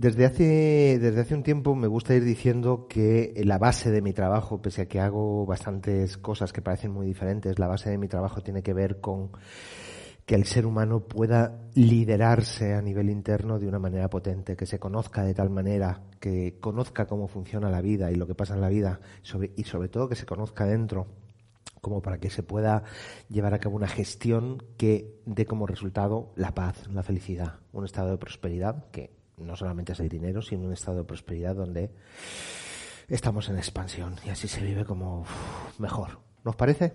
Desde hace, desde hace un tiempo me gusta ir diciendo que la base de mi trabajo, pese a que hago bastantes cosas que parecen muy diferentes, la base de mi trabajo tiene que ver con que el ser humano pueda liderarse a nivel interno de una manera potente, que se conozca de tal manera, que conozca cómo funciona la vida y lo que pasa en la vida, y sobre todo que se conozca dentro, como para que se pueda llevar a cabo una gestión que dé como resultado la paz, la felicidad, un estado de prosperidad que no solamente es el dinero, sino un estado de prosperidad donde estamos en expansión y así se vive como mejor. ¿Nos parece?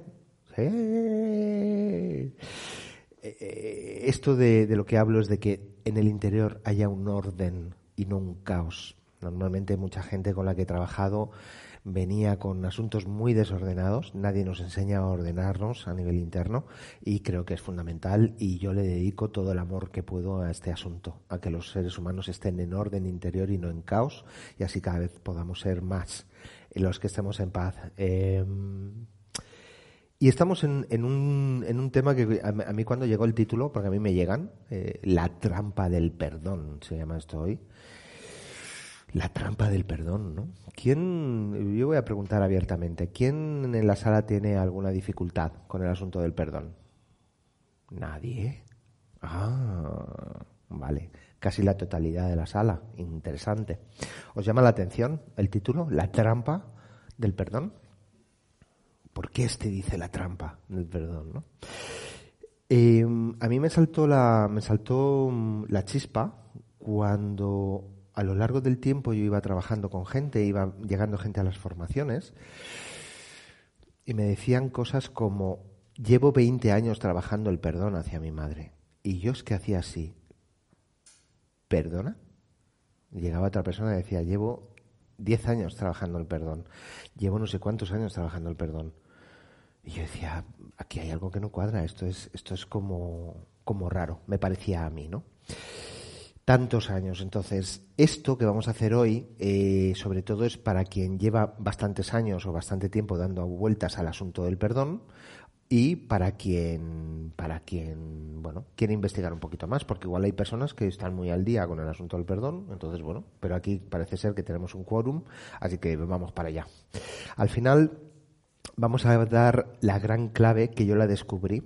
Eh, eh, Esto de lo que hablo es de que en el interior haya un orden y no un caos. Normalmente mucha gente con la que he trabajado venía con asuntos muy desordenados, nadie nos enseña a ordenarnos a nivel interno y creo que es fundamental y yo le dedico todo el amor que puedo a este asunto, a que los seres humanos estén en orden interior y no en caos y así cada vez podamos ser más los que estemos en paz. Em, y estamos en, en un, en un tema que a, mí- cuando llegó el título, porque a mí me llegan, eh, la trampa del perdón, se llama esto hoy. La trampa del perdón, ¿no? ¿Quién, yo voy a preguntar abiertamente, ¿quién en la sala tiene alguna dificultad con el asunto del perdón? Nadie. Ah, vale. Casi la totalidad de la sala. Interesante. ¿Os llama la atención el título? La trampa del perdón. ¿Por qué este dice la trampa del perdón, no? Eh, a mí me saltó la me saltó mm, la chispa cuando a lo largo del tiempo yo iba trabajando con gente, iba llegando gente a las formaciones y me decían cosas como llevo 20 años trabajando el perdón hacia mi madre y yo es que hacía así. ¿Perdona? Llegaba otra persona y decía, llevo 10 años trabajando el perdón, llevo no sé cuántos años trabajando el perdón. Y yo decía, aquí hay algo que no cuadra, esto es, esto es como, como raro, me parecía a mí, ¿no? Tantos años. Entonces, esto que vamos a hacer hoy, eh, sobre todo es para quien lleva bastantes años o bastante tiempo dando vueltas al asunto del perdón y para quien, para quien, bueno, quiere investigar un poquito más, porque igual hay personas que están muy al día con el asunto del perdón, entonces, bueno, pero aquí parece ser que tenemos un quórum, así que vamos para allá. Al final, vamos a dar la gran clave que yo la descubrí.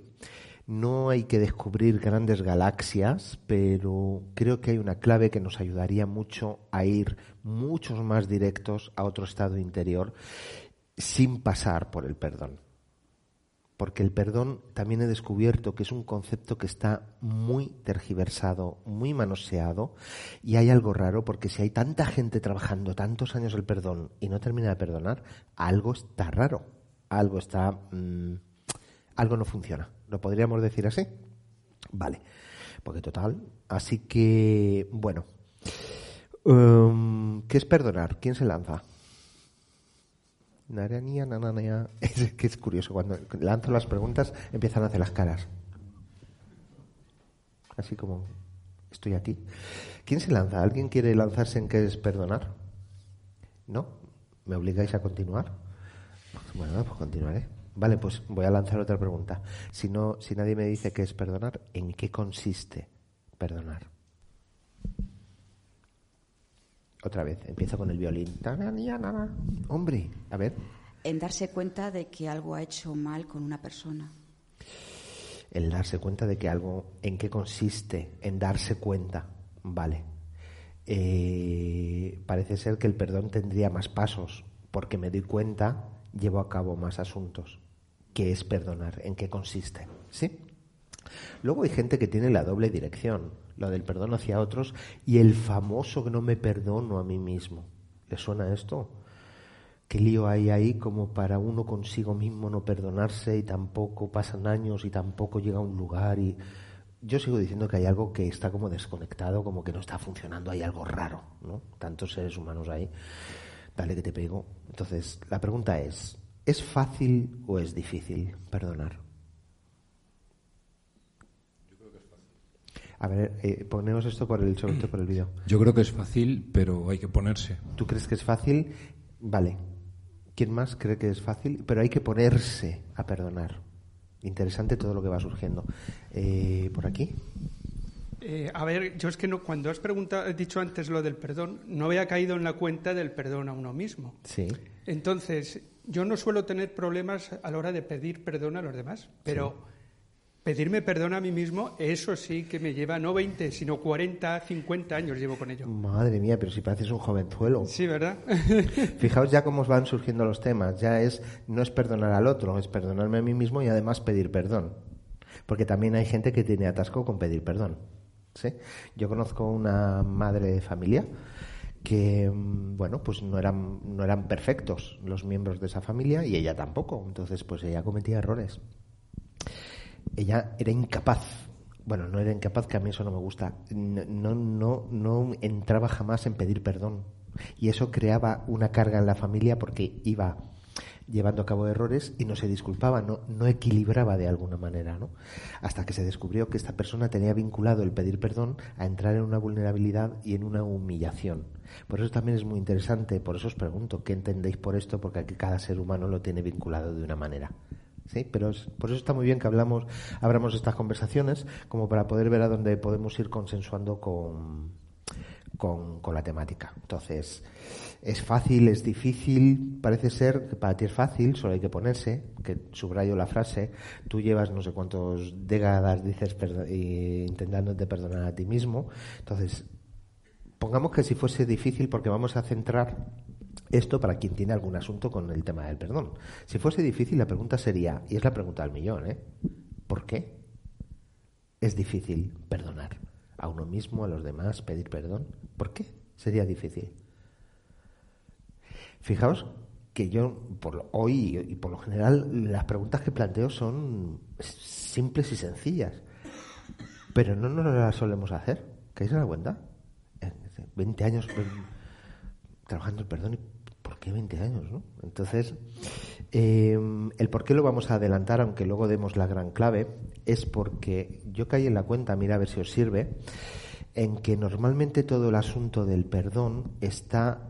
No hay que descubrir grandes galaxias, pero creo que hay una clave que nos ayudaría mucho a ir muchos más directos a otro estado interior sin pasar por el perdón. Porque el perdón también he descubierto que es un concepto que está muy tergiversado, muy manoseado, y hay algo raro porque si hay tanta gente trabajando tantos años el perdón y no termina de perdonar, algo está raro, algo está, mm, algo no funciona. ¿Lo podríamos decir así? Vale, porque total, así que bueno, Um, ¿qué es perdonar? ¿Quién se lanza? Naranía, nananea. Es que es curioso, cuando lanzo las preguntas empiezan a hacer las caras. Así como, estoy aquí. ¿Quién se lanza? ¿Alguien quiere lanzarse en qué es perdonar? ¿No? ¿Me obligáis a continuar? Bueno, pues continuaré. Vale, pues voy a lanzar otra pregunta. Si no, si nadie me dice qué es perdonar, ¿en qué consiste perdonar? Otra vez, empiezo con el violín. Hombre, a ver, En darse cuenta de que algo ha hecho mal con una persona. el darse cuenta de que algo, ¿en qué consiste? En darse cuenta, vale. Eh, parece ser que el perdón tendría más pasos, porque me doy cuenta, llevo a cabo más asuntos. ¿Qué es perdonar? ¿En qué consiste? ¿Sí? Luego hay gente que tiene la doble dirección, lo del perdón hacia otros y el famoso que no me perdono a mí mismo. ¿Les suena esto? ¿Qué lío hay ahí como para uno consigo mismo no perdonarse y tampoco pasan años y tampoco llega a un lugar y yo sigo diciendo que hay algo que está como desconectado, como que no está funcionando, hay algo raro, ¿no? Tantos seres humanos ahí. Dale que te pego. Entonces, la pregunta es, ¿es fácil o es difícil perdonar? A ver, eh, ponemos esto por el, sobre por el vídeo. Yo creo que es fácil, pero hay que ponerse. ¿Tú crees que es fácil? Vale. ¿Quién más cree que es fácil? Pero hay que ponerse a perdonar. Interesante todo lo que va surgiendo. Eh, ¿Por aquí? Eh, a ver, yo es que no, cuando has preguntado, dicho antes lo del perdón, no había caído en la cuenta del perdón a uno mismo. Sí. Entonces, yo no suelo tener problemas a la hora de pedir perdón a los demás, pero pedirme perdón a mí mismo, eso sí que me lleva no 20, sino 40, 50 años llevo con ello. Madre mía, pero si pareces un jovenzuelo. Sí, ¿verdad? Fijaos ya cómo van surgiendo los temas. Ya es, no es perdonar al otro, es perdonarme a mí mismo y además pedir perdón. Porque también hay gente que tiene atasco con pedir perdón. ¿Sí? Yo conozco una madre de familia que mm, bueno pues no eran no eran perfectos los miembros de esa familia y ella tampoco entonces pues ella cometía errores ella era incapaz bueno, no era incapaz, que a mí eso no me gusta. No, no, no entraba jamás en pedir perdón. Y eso creaba una carga en la familia porque iba llevando a cabo errores y no se disculpaba, no, no equilibraba de alguna manera, ¿no? Hasta que se descubrió que esta persona tenía vinculado el pedir perdón a entrar en una vulnerabilidad y en una humillación. Por eso también es muy interesante, por eso os pregunto, ¿qué entendéis por esto? Porque aquí cada ser humano lo tiene vinculado de una manera. Sí, pero por eso está muy bien que hablamos, abramos estas conversaciones, como para poder ver a dónde podemos ir consensuando con, con, con, la temática. Entonces, es fácil, es difícil, parece ser que para ti es fácil, solo hay que ponerse, que subrayo la frase, tú llevas no sé cuántos décadas, dices, intentándote perdonar a ti mismo. Entonces, pongamos que si fuese difícil, porque vamos a centrar esto para quien tiene algún asunto con el tema del perdón. Si fuese difícil, la pregunta sería, y es la pregunta del millón, ¿eh? ¿Por qué es difícil perdonar a uno mismo, a los demás, pedir perdón? ¿Por qué sería difícil? Fijaos que yo por hoy y por lo general las preguntas que planteo son simples y sencillas, pero no nos las solemos hacer. ¿Qué se da cuenta? 20 años trabajando el perdón y ¿por qué 20 años? ¿no? Entonces, em, el por qué lo vamos a adelantar, aunque luego demos la gran clave, es porque yo caí en la cuenta, mira a ver si os sirve, en que normalmente todo el asunto del perdón está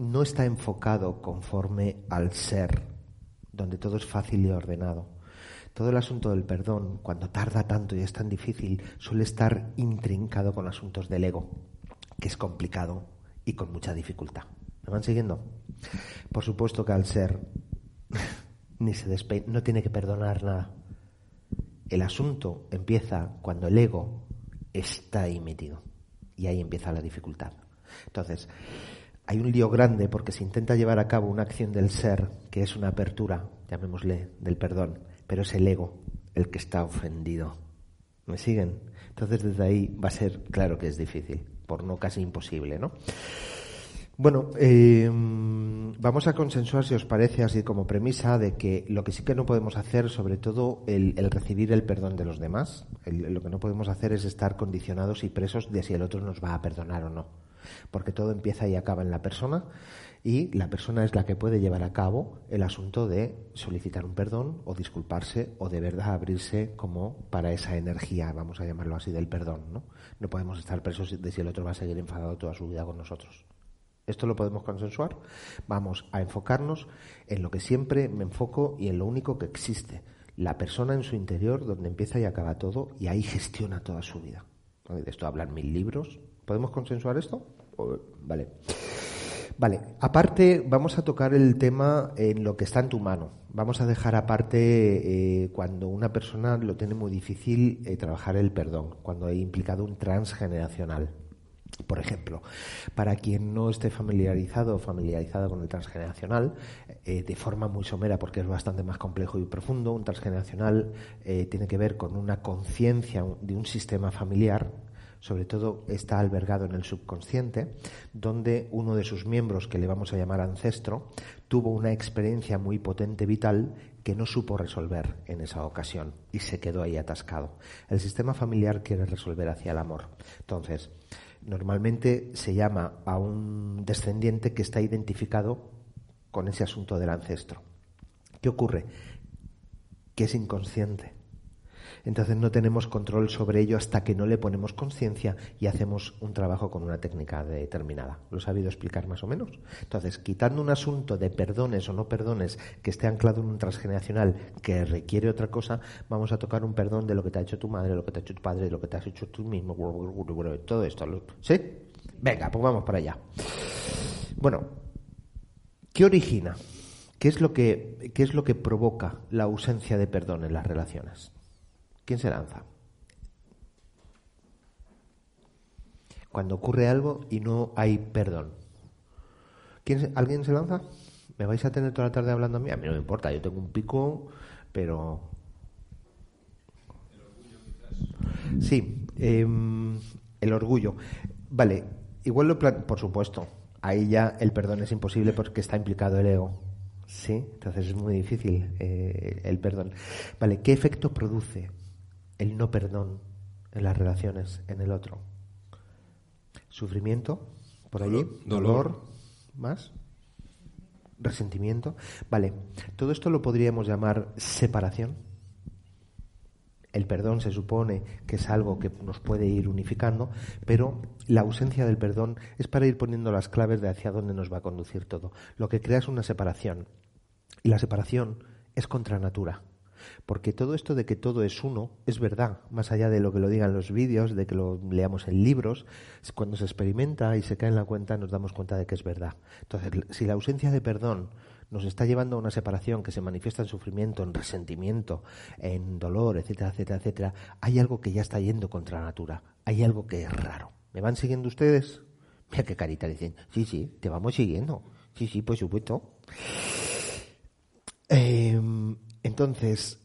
no está enfocado conforme al ser, donde todo es fácil y ordenado. Todo el asunto del perdón, cuando tarda tanto y es tan difícil, suele estar intrincado con asuntos del ego, que es complicado y con mucha dificultad. ¿Me van siguiendo? Por supuesto que al ser ni se no tiene que perdonar nada. El asunto empieza cuando el ego está ahí metido. Y ahí empieza la dificultad. Entonces, hay un lío grande porque se intenta llevar a cabo una acción del ser, que es una apertura, llamémosle, del perdón, pero es el ego el que está ofendido. ¿Me siguen? Entonces, desde ahí va a ser claro que es difícil, por no casi imposible, ¿no? Bueno, eh, vamos a consensuar, si os parece, así como premisa, de que lo que sí que no podemos hacer, sobre todo el, recibir el perdón de los demás, lo que no podemos hacer es estar condicionados y presos de si el otro nos va a perdonar o no. Porque todo empieza y acaba en la persona y la persona es la que puede llevar a cabo el asunto de solicitar un perdón o disculparse o de verdad abrirse como para esa energía, vamos a llamarlo así, del perdón. No, no podemos estar presos de si el otro va a seguir enfadado toda su vida con nosotros. Esto lo podemos consensuar. Vamos a enfocarnos en lo que siempre me enfoco y en lo único que existe. La persona en su interior, donde empieza y acaba todo, y ahí gestiona toda su vida. De esto hablan mil libros. ¿Podemos consensuar esto? Vale. Vale, aparte vamos a tocar el tema en lo que está en tu mano. Vamos a dejar aparte eh, cuando una persona lo tiene muy difícil eh, trabajar el perdón, cuando hay implicado un transgeneracional. Por ejemplo, para quien no esté familiarizado o familiarizada con el transgeneracional, eh, de forma muy somera, porque es bastante más complejo y profundo, un transgeneracional tiene que ver con una conciencia de un sistema familiar sobre todo está albergado en el subconsciente, donde uno de sus miembros, que le vamos a llamar ancestro, tuvo una experiencia muy potente vital que no supo resolver en esa ocasión y se quedó ahí atascado. El sistema familiar quiere resolver hacia el amor. Entonces, normalmente se llama a un descendiente que está identificado con ese asunto del ancestro. ¿Qué ocurre? Que es inconsciente entonces no tenemos control sobre ello hasta que no le ponemos conciencia y hacemos un trabajo con una técnica determinada. ¿Lo he sabido explicar más o menos? Entonces, quitando un asunto de perdones o no perdones que esté anclado en un transgeneracional que requiere otra cosa, vamos a tocar un perdón de lo que te ha hecho tu madre, lo que te ha hecho tu padre, lo que te has hecho tú mismo, todo esto. ¿Sí? Venga, pues vamos para allá. Bueno, ¿qué origina? ¿Qué es, lo que, ¿Qué es lo que provoca la ausencia de perdón en las relaciones? ¿Quién se lanza? Cuando ocurre algo y no hay perdón. ¿Quién, ¿Alguien se lanza? ¿Me vais a tener toda la tarde hablando a mí? A mí no me importa, yo tengo un pico, pero... Sí, em, el orgullo. Vale, igual lo por supuesto. Ahí ya el perdón es imposible porque está implicado el ego. Sí, entonces es muy difícil eh, el perdón. Vale, ¿qué efecto produce? El no perdón en las relaciones, en el otro. Sufrimiento, por allí, dolor, más, resentimiento. Vale, todo esto lo podríamos llamar separación. El perdón se supone que es algo que nos puede ir unificando, pero la ausencia del perdón es para ir poniendo las claves de hacia dónde nos va a conducir todo. Lo que crea es una separación. Y la separación es contra natura. Porque todo esto de que todo es uno es verdad, más allá de lo que lo digan los vídeos, de que lo leamos en libros, cuando se experimenta y se cae en la cuenta nos damos cuenta de que es verdad. Entonces, si la ausencia de perdón nos está llevando a una separación que se manifiesta en sufrimiento, en resentimiento, en dolor, etcétera, etcétera, etcétera, hay algo que ya está yendo contra la natura, hay algo que es raro. ¿Me van siguiendo ustedes? Mira qué carita dicen. Sí, sí, te vamos siguiendo. Sí, sí, por supuesto. Eh, entonces,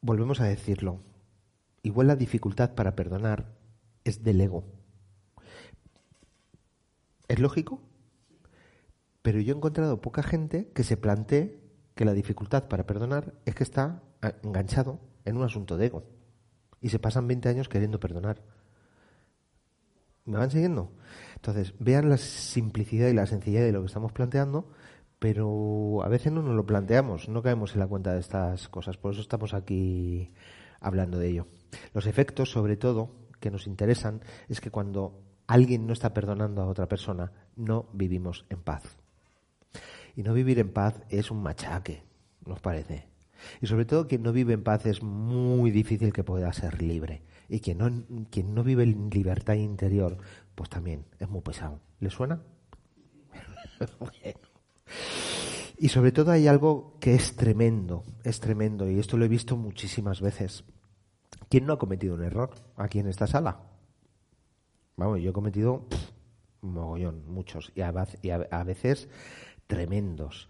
volvemos a decirlo, igual la dificultad para perdonar es del ego. ¿Es lógico? Pero yo he encontrado poca gente que se plantee que la dificultad para perdonar es que está enganchado en un asunto de ego. Y se pasan 20 años queriendo perdonar. ¿Me van siguiendo? Entonces, vean la simplicidad y la sencillez de lo que estamos planteando, pero a veces no nos lo planteamos, no caemos en la cuenta de estas cosas, por eso estamos aquí hablando de ello. Los efectos, sobre todo, que nos interesan es que cuando alguien no está perdonando a otra persona, no vivimos en paz. Y no vivir en paz es un machaque, nos parece. Y sobre todo quien no vive en paz es muy difícil que pueda ser libre. Y quien no, quien no vive en libertad interior, pues también es muy pesado. ¿Le suena? bueno. Y sobre todo hay algo que es tremendo, es tremendo, y esto lo he visto muchísimas veces. ¿Quién no ha cometido un error aquí en esta sala? Vamos, yo he cometido un mogollón, muchos, y a, veces tremendos.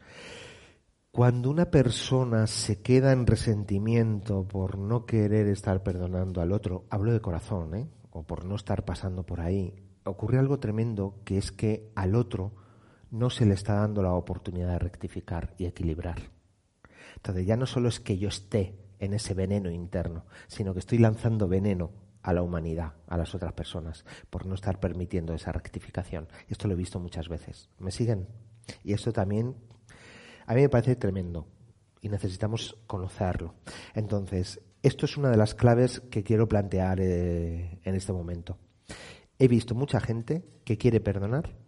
Cuando una persona se queda en resentimiento por no querer estar perdonando al otro, hablo de corazón, ¿eh? o por no estar pasando por ahí, ocurre algo tremendo que es que al otro no se le está dando la oportunidad de rectificar y equilibrar. Entonces ya no solo es que yo esté en ese veneno interno, sino que estoy lanzando veneno a la humanidad, a las otras personas, por no estar permitiendo esa rectificación. Esto lo he visto muchas veces. ¿Me siguen? Y esto también a mí me parece tremendo y necesitamos conocerlo. Entonces, esto es una de las claves que quiero plantear eh, en este momento. He visto mucha gente que quiere perdonar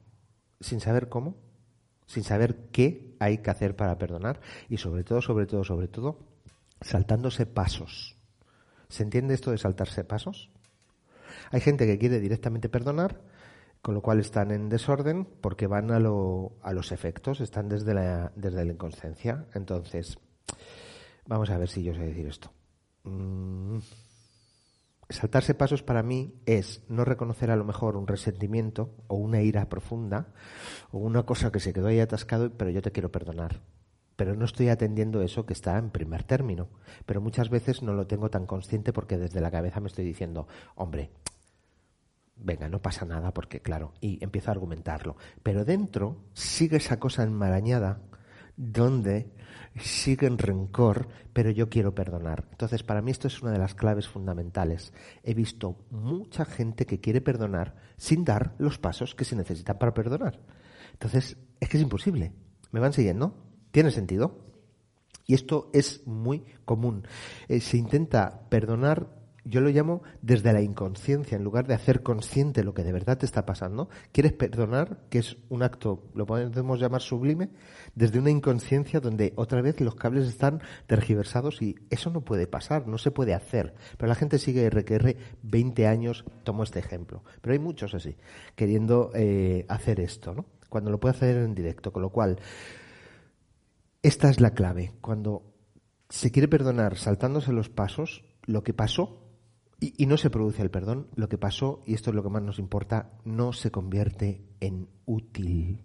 sin saber cómo, sin saber qué hay que hacer para perdonar y sobre todo, sobre todo, sobre todo, saltándose pasos. ¿Se entiende esto de saltarse pasos? Hay gente que quiere directamente perdonar, con lo cual están en desorden porque van a, lo, a los efectos, están desde la, desde la inconsciencia. Entonces, vamos a ver si yo sé decir esto. Mm, saltarse pasos para mí es no reconocer a lo mejor un resentimiento o una ira profunda o una cosa que se quedó ahí atascado, pero yo te quiero perdonar. Pero no estoy atendiendo eso que está en primer término. Pero muchas veces no lo tengo tan consciente porque desde la cabeza me estoy diciendo, hombre, venga, no pasa nada porque, claro, y empiezo a argumentarlo. Pero dentro sigue esa cosa enmarañada donde sigue en rencor, pero yo quiero perdonar. Entonces, para mí esto es una de las claves fundamentales. He visto mucha gente que quiere perdonar sin dar los pasos que se necesitan para perdonar. Entonces, es que es imposible. ¿Me van siguiendo? ¿Tiene sentido? Y esto es muy común. Eh, se intenta perdonar yo lo llamo desde la inconsciencia, en lugar de hacer consciente lo que de verdad te está pasando. ¿Quieres perdonar? Que es un acto, lo podemos llamar sublime, desde una inconsciencia donde otra vez los cables están tergiversados y eso no puede pasar, no se puede hacer. Pero la gente sigue RQR 20 años, tomo este ejemplo. Pero hay muchos así, queriendo eh, hacer esto, ¿no? Cuando lo puede hacer en directo. Con lo cual, esta es la clave. Cuando se quiere perdonar saltándose los pasos, lo que pasó y, no se produce el perdón, lo que pasó, y esto es lo que más nos importa, no se convierte en útil.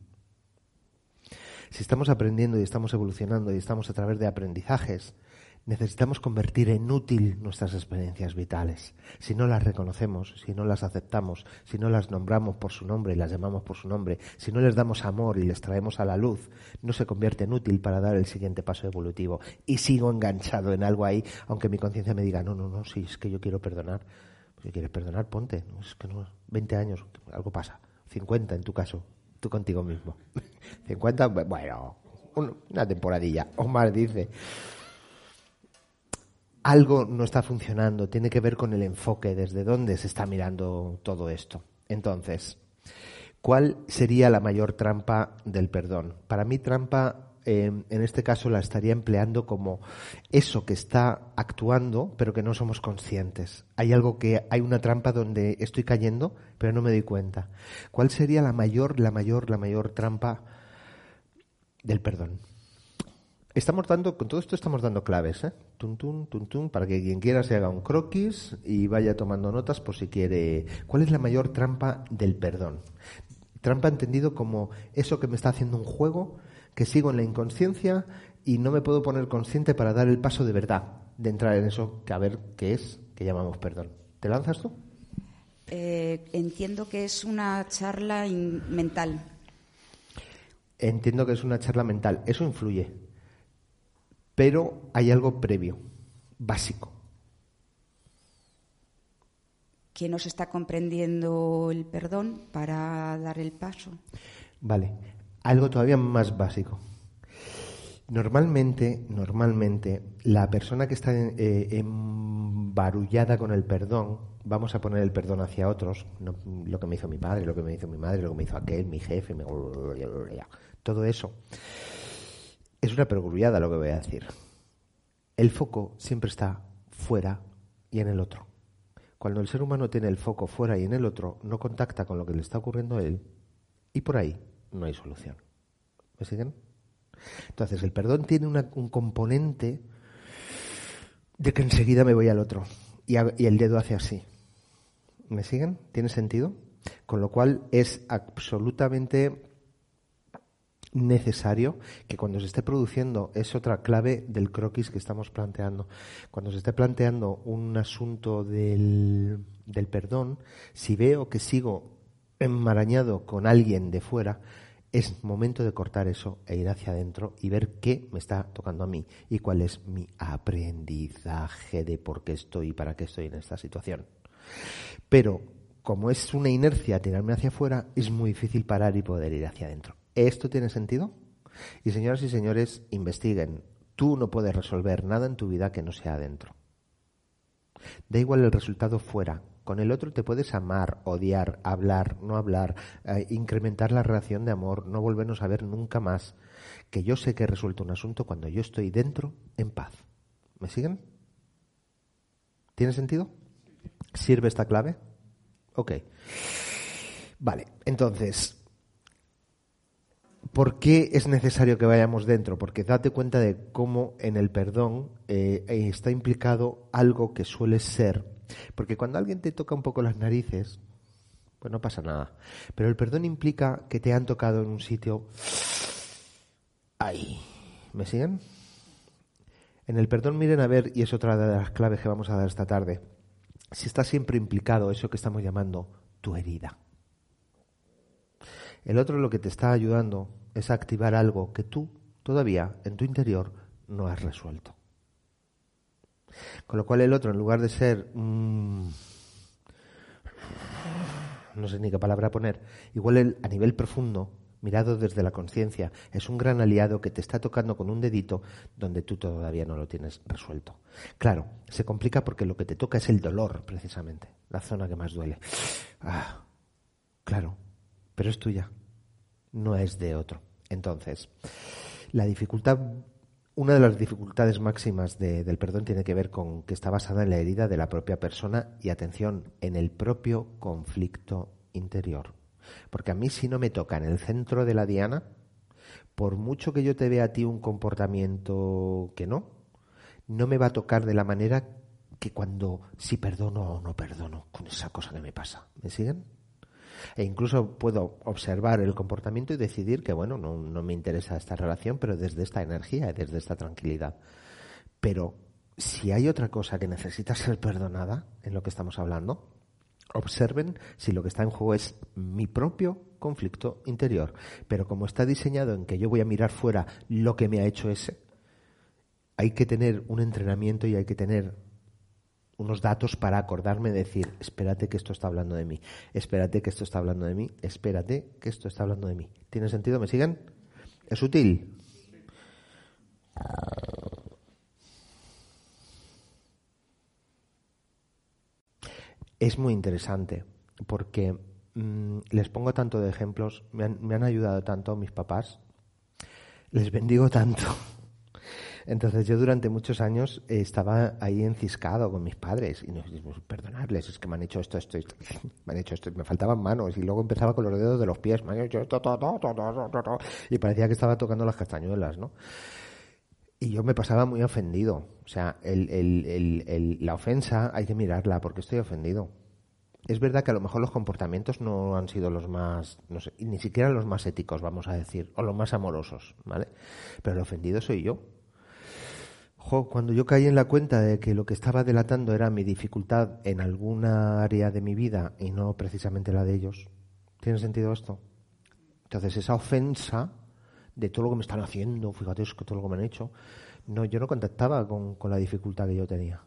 Si estamos aprendiendo y estamos evolucionando y estamos a través de aprendizajes, necesitamos convertir en útil nuestras experiencias vitales. Si no las reconocemos, si no las aceptamos, si no las nombramos por su nombre y las llamamos por su nombre, si no les damos amor y les traemos a la luz, no se convierte en útil para dar el siguiente paso evolutivo. Y sigo enganchado en algo ahí, aunque mi conciencia me diga, no, no, no, si es que yo quiero perdonar. Si quieres perdonar, ponte. es que no, 20 años, algo pasa. 50 en tu caso, tú contigo mismo. 50, bueno, una temporadilla. Omar dice, algo no está funcionando, tiene que ver con el enfoque, desde dónde se está mirando todo esto. Entonces, ¿cuál sería la mayor trampa del perdón? Para mí, trampa em, en este caso la estaría empleando como eso que está actuando, pero que no somos conscientes. Hay algo que, hay una trampa donde estoy cayendo, pero no me doy cuenta. ¿Cuál sería la mayor, la mayor, la mayor trampa del perdón? Estamos dando, con todo esto estamos dando claves, ¿eh? Tum, para que quien quiera se haga un croquis y vaya tomando notas por si quiere. ¿Cuál es la mayor trampa del perdón? Trampa entendido como eso que me está haciendo un juego, que sigo en la inconsciencia y no me puedo poner consciente para dar el paso de verdad, de entrar en eso que a ver qué es, que llamamos perdón. ¿Te lanzas tú? Eh, entiendo que es una charla mental. Entiendo que es una charla mental. Eso influye pero hay algo previo, básico. Que no se está comprendiendo el perdón para dar el paso. Vale, algo todavía más básico. Normalmente, normalmente, la persona que está eh, embarullada con el perdón, vamos a poner el perdón hacia otros, lo que me hizo mi padre, lo que me hizo mi madre, lo que me hizo aquel, mi jefe, todo eso es una perogrullada lo que voy a decir. El foco siempre está fuera y en el otro. Cuando el ser humano tiene el foco fuera y en el otro, no contacta con lo que le está ocurriendo a él y por ahí no hay solución. ¿Me siguen? Entonces, el perdón tiene un componente de que enseguida me voy al otro y, y el dedo hace así. ¿Me siguen? ¿Tiene sentido? Con lo cual es absolutamente necesario que cuando se esté produciendo, es otra clave del croquis que estamos planteando, cuando se esté planteando un asunto del, del perdón, si veo que sigo enmarañado con alguien de fuera, es momento de cortar eso e ir hacia adentro y ver qué me está tocando a mí y cuál es mi aprendizaje de por qué estoy y para qué estoy en esta situación. Pero como es una inercia tirarme hacia afuera, es muy difícil parar y poder ir hacia adentro. ¿Esto tiene sentido? Y señoras y señores, investiguen. Tú no puedes resolver nada en tu vida que no sea adentro. Da igual el resultado fuera. Con el otro te puedes amar, odiar, hablar, no hablar, eh, incrementar la relación de amor, no volvernos a ver nunca más. Que yo sé que resuelto un asunto cuando yo estoy dentro en paz. ¿Me siguen? ¿Tiene sentido? ¿Sirve esta clave? Ok. Vale, entonces, ¿Por qué es necesario que vayamos dentro? Porque date cuenta de cómo en el perdón eh, está implicado algo que suele ser. Porque cuando alguien te toca un poco las narices, pues no pasa nada. Pero el perdón implica que te han tocado en un sitio. Ahí. ¿Me siguen? En el perdón miren a ver, y es otra de las claves que vamos a dar esta tarde, si está siempre implicado eso que estamos llamando tu herida. El otro lo que te está ayudando es activar algo que tú todavía en tu interior no has resuelto. Con lo cual el otro, en lugar de ser, mm, no sé ni qué palabra poner, igual a nivel profundo, mirado desde la conciencia, es un gran aliado que te está tocando con un dedito donde tú todavía no lo tienes resuelto. Claro, se complica porque lo que te toca es el dolor, precisamente, la zona que más duele. Ah, claro, pero es tuya, no es de otro. Entonces, la dificultad, una de las dificultades máximas del perdón tiene que ver con que está basada en la herida de la propia persona y, atención, en el propio conflicto interior. Porque a mí si no me toca en el centro de la diana, por mucho que yo te vea a ti un comportamiento que no, no me va a tocar de la manera que cuando si perdono o no perdono con esa cosa que me pasa. ¿Me siguen? E incluso puedo observar el comportamiento y decidir que, bueno, no, no me interesa esta relación, pero desde esta energía y desde esta tranquilidad. Pero si hay otra cosa que necesita ser perdonada en lo que estamos hablando, observen si lo que está en juego es mi propio conflicto interior. Pero como está diseñado en que yo voy a mirar fuera lo que me ha hecho ese, hay que tener un entrenamiento y hay que tener unos datos para acordarme de decir, espérate que esto está hablando de mí, espérate que esto está hablando de mí, espérate que esto está hablando de mí. ¿Tiene sentido? ¿Me siguen? ¿Es útil? Es muy interesante porque mm, les pongo tanto de ejemplos, me han, me han ayudado tanto mis papás, les bendigo tanto entonces yo durante muchos años estaba ahí enciscado con mis padres y no perdonarles, es que me han hecho esto, esto, esto, me han hecho esto, me faltaban manos y luego empezaba con los dedos de los pies, me han hecho esto, y parecía que estaba tocando las castañuelas, ¿no? Y yo me pasaba muy ofendido. O sea, la ofensa hay que mirarla porque estoy ofendido. Es verdad que a lo mejor los comportamientos no han sido los más, no sé, ni siquiera los más éticos, vamos a decir, o los más amorosos, ¿vale? Pero el ofendido soy yo cuando yo caí en la cuenta de que lo que estaba delatando era mi dificultad en alguna área de mi vida y no precisamente la de ellos, ¿tiene sentido esto? Entonces esa ofensa de todo lo que me están haciendo, fíjate es que todo lo que me han hecho, no, yo no contactaba con, con la dificultad que yo tenía.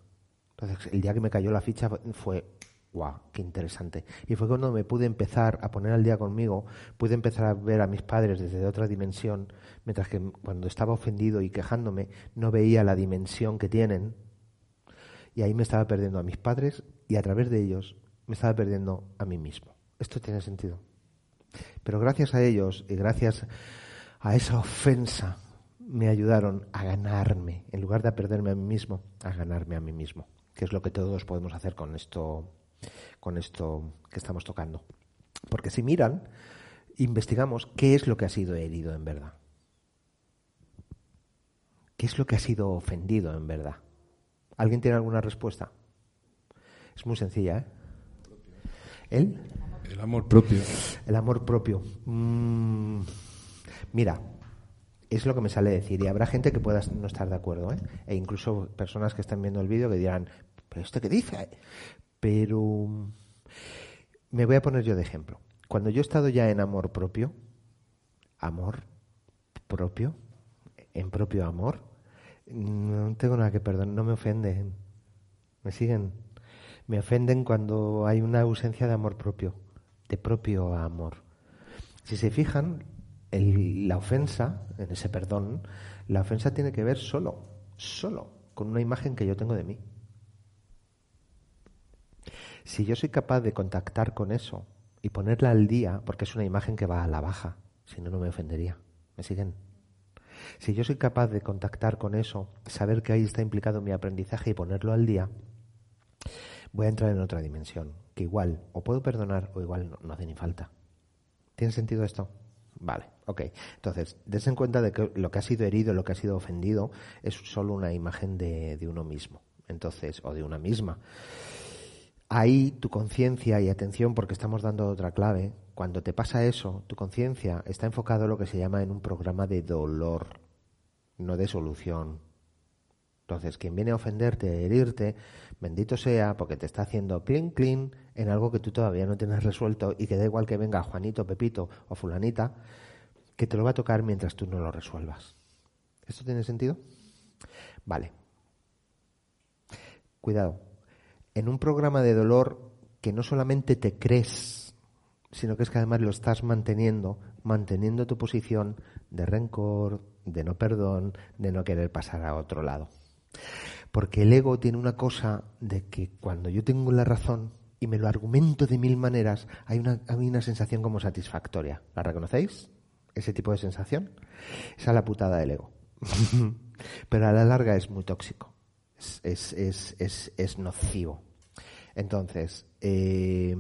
Entonces el día que me cayó la ficha fue, ¡guau! ¡Qué interesante! Y fue cuando me pude empezar a poner al día conmigo, pude empezar a ver a mis padres desde otra dimensión, mientras que cuando estaba ofendido y quejándome no veía la dimensión que tienen. Y ahí me estaba perdiendo a mis padres y a través de ellos me estaba perdiendo a mí mismo. Esto tiene sentido. Pero gracias a ellos y gracias a esa ofensa me ayudaron a ganarme, en lugar de perderme a mí mismo, a ganarme a mí mismo, que es lo que todos podemos hacer con esto con esto que estamos tocando. Porque si miran, investigamos qué es lo que ha sido herido en verdad. ¿Qué es lo que ha sido ofendido en verdad? ¿Alguien tiene alguna respuesta? Es muy sencilla, ¿eh? ¿El? El amor propio. El amor propio. Mm, mira, es lo que me sale decir y habrá gente que pueda no estar de acuerdo, ¿eh? E incluso personas que están viendo el vídeo que dirán, ¿pero esto qué dice? Pero me voy a poner yo de ejemplo. Cuando yo he estado ya en amor propio, amor propio, en propio amor, no tengo nada que perdonar, no me ofenden. ¿Me siguen? Me ofenden cuando hay una ausencia de amor propio, de propio amor. Si se fijan, la ofensa, en ese perdón, la ofensa tiene que ver solo, solo con una imagen que yo tengo de mí. Si yo soy capaz de contactar con eso y ponerla al día, porque es una imagen que va a la baja, si no, no me ofendería. ¿Me siguen? Si yo soy capaz de contactar con eso, saber que ahí está implicado mi aprendizaje y ponerlo al día, voy a entrar en otra dimensión, que igual o puedo perdonar o igual no, hace ni falta. ¿Tiene sentido esto? Vale, ok. Entonces, des en cuenta de que lo que ha sido herido, lo que ha sido ofendido, es solo una imagen de, de uno mismo. Entonces, o de una misma ahí tu conciencia y atención, porque estamos dando otra clave, cuando te pasa eso, tu conciencia está enfocado en lo que se llama en un programa de dolor, no de solución. Entonces, quien viene a ofenderte, a herirte, bendito sea, porque te está haciendo clean, clean en algo que tú todavía no tienes resuelto y que da igual que venga Juanito, Pepito o Fulanita, que te lo va a tocar mientras tú no lo resuelvas. ¿Esto tiene sentido? Vale. Cuidado. En un programa de dolor que no solamente te crees, sino que es que además lo estás manteniendo, manteniendo tu posición de rencor, de no perdón, de no querer pasar a otro lado. Porque el ego tiene una cosa de que cuando yo tengo la razón y me lo argumento de mil maneras, hay una, hay una sensación como satisfactoria. ¿La reconocéis? Ese tipo de sensación. Esa es la putada del ego. Pero a la larga es muy tóxico. Es, es, es, es nocivo. Entonces, eh,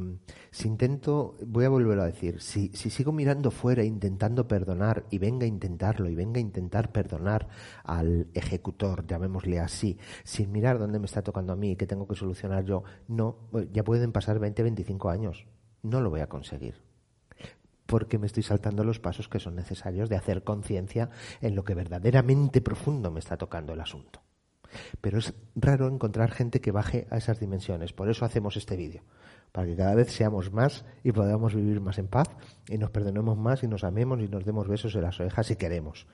si intento, voy a volverlo a decir, si, si, sigo mirando fuera intentando perdonar y venga a intentarlo y venga a intentar perdonar al ejecutor, llamémosle así, sin mirar dónde me está tocando a mí y qué tengo que solucionar yo, no, ya pueden pasar 20, 25 años, no lo voy a conseguir. Porque me estoy saltando los pasos que son necesarios de hacer conciencia en lo que verdaderamente profundo me está tocando el asunto. Pero es raro encontrar gente que baje a esas dimensiones. Por eso hacemos este vídeo. Para que cada vez seamos más y podamos vivir más en paz y nos perdonemos más y nos amemos y nos demos besos en las orejas si queremos.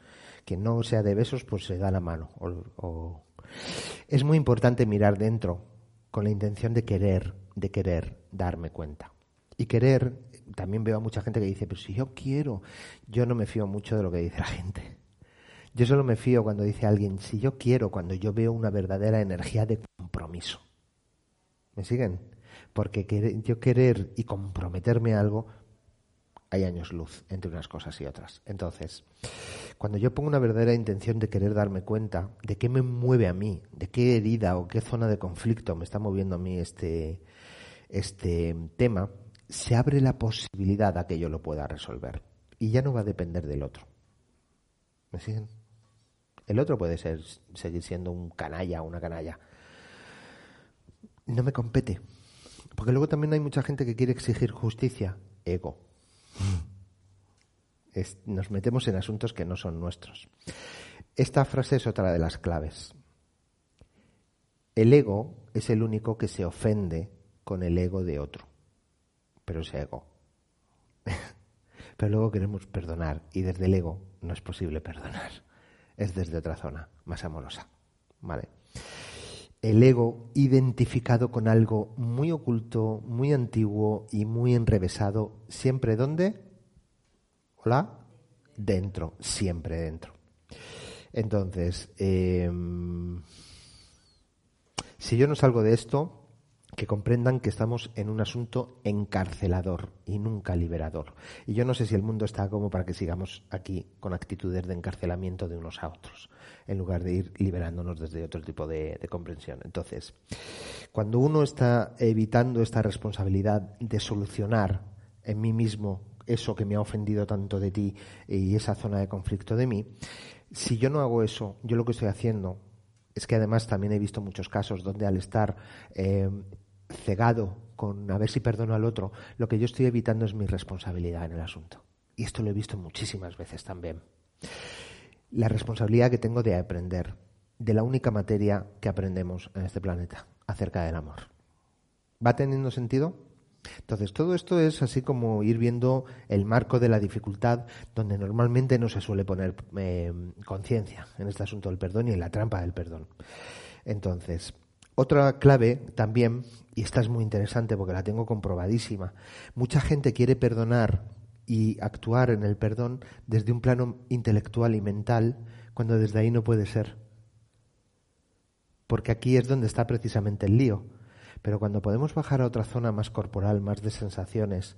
Quien no sea de besos, pues se da la mano. Es muy importante mirar dentro con la intención de querer, de querer darme cuenta. Y querer, también veo a mucha gente que dice, pero si yo quiero, yo no me fío mucho de lo que dice la gente. Yo solo me fío cuando dice alguien, si yo quiero, cuando yo veo una verdadera energía de compromiso. ¿Me siguen? Porque yo querer y comprometerme a algo, hay años luz entre unas cosas y otras. Entonces, cuando yo pongo una verdadera intención de querer darme cuenta de qué me mueve a mí, de qué herida o qué zona de conflicto me está moviendo a mí este, este tema, se abre la posibilidad a que yo lo pueda resolver. Y ya no va a depender del otro. ¿Me siguen? El otro puede ser seguir siendo un canalla o una canalla. No me compete. Porque luego también hay mucha gente que quiere exigir justicia. Ego. nos metemos en asuntos que no son nuestros. Esta frase es otra de las claves. El ego es el único que se ofende con el ego de otro. Pero es ego. Pero luego queremos perdonar y desde el ego no es posible perdonar es desde otra zona, más amorosa. ¿Vale? El ego identificado con algo muy oculto, muy antiguo y muy enrevesado, siempre ¿dónde? ¿Hola? Dentro, siempre dentro. Entonces, em, si yo no salgo de esto, que comprendan que estamos en un asunto encarcelador y nunca liberador. Y yo no sé si el mundo está como para que sigamos aquí con actitudes de encarcelamiento de unos a otros, en lugar de ir liberándonos desde otro tipo de, comprensión. Entonces, cuando uno está evitando esta responsabilidad de solucionar en mí mismo eso que me ha ofendido tanto de ti y esa zona de conflicto de mí, si yo no hago eso, yo lo que estoy haciendo es que además también he visto muchos casos donde al estar eh, cegado con a ver si perdono al otro, lo que yo estoy evitando es mi responsabilidad en el asunto. Y esto lo he visto muchísimas veces también. La responsabilidad que tengo de aprender de la única materia que aprendemos en este planeta, acerca del amor. ¿Va teniendo sentido? Entonces, todo esto es así como ir viendo el marco de la dificultad donde normalmente no se suele poner eh, conciencia en este asunto del perdón y en la trampa del perdón. Entonces, otra clave también, y esta es muy interesante porque la tengo comprobadísima, mucha gente quiere perdonar y actuar en el perdón desde un plano intelectual y mental, cuando desde ahí no puede ser. Porque aquí es donde está precisamente el lío. Pero cuando podemos bajar a otra zona más corporal, más de sensaciones,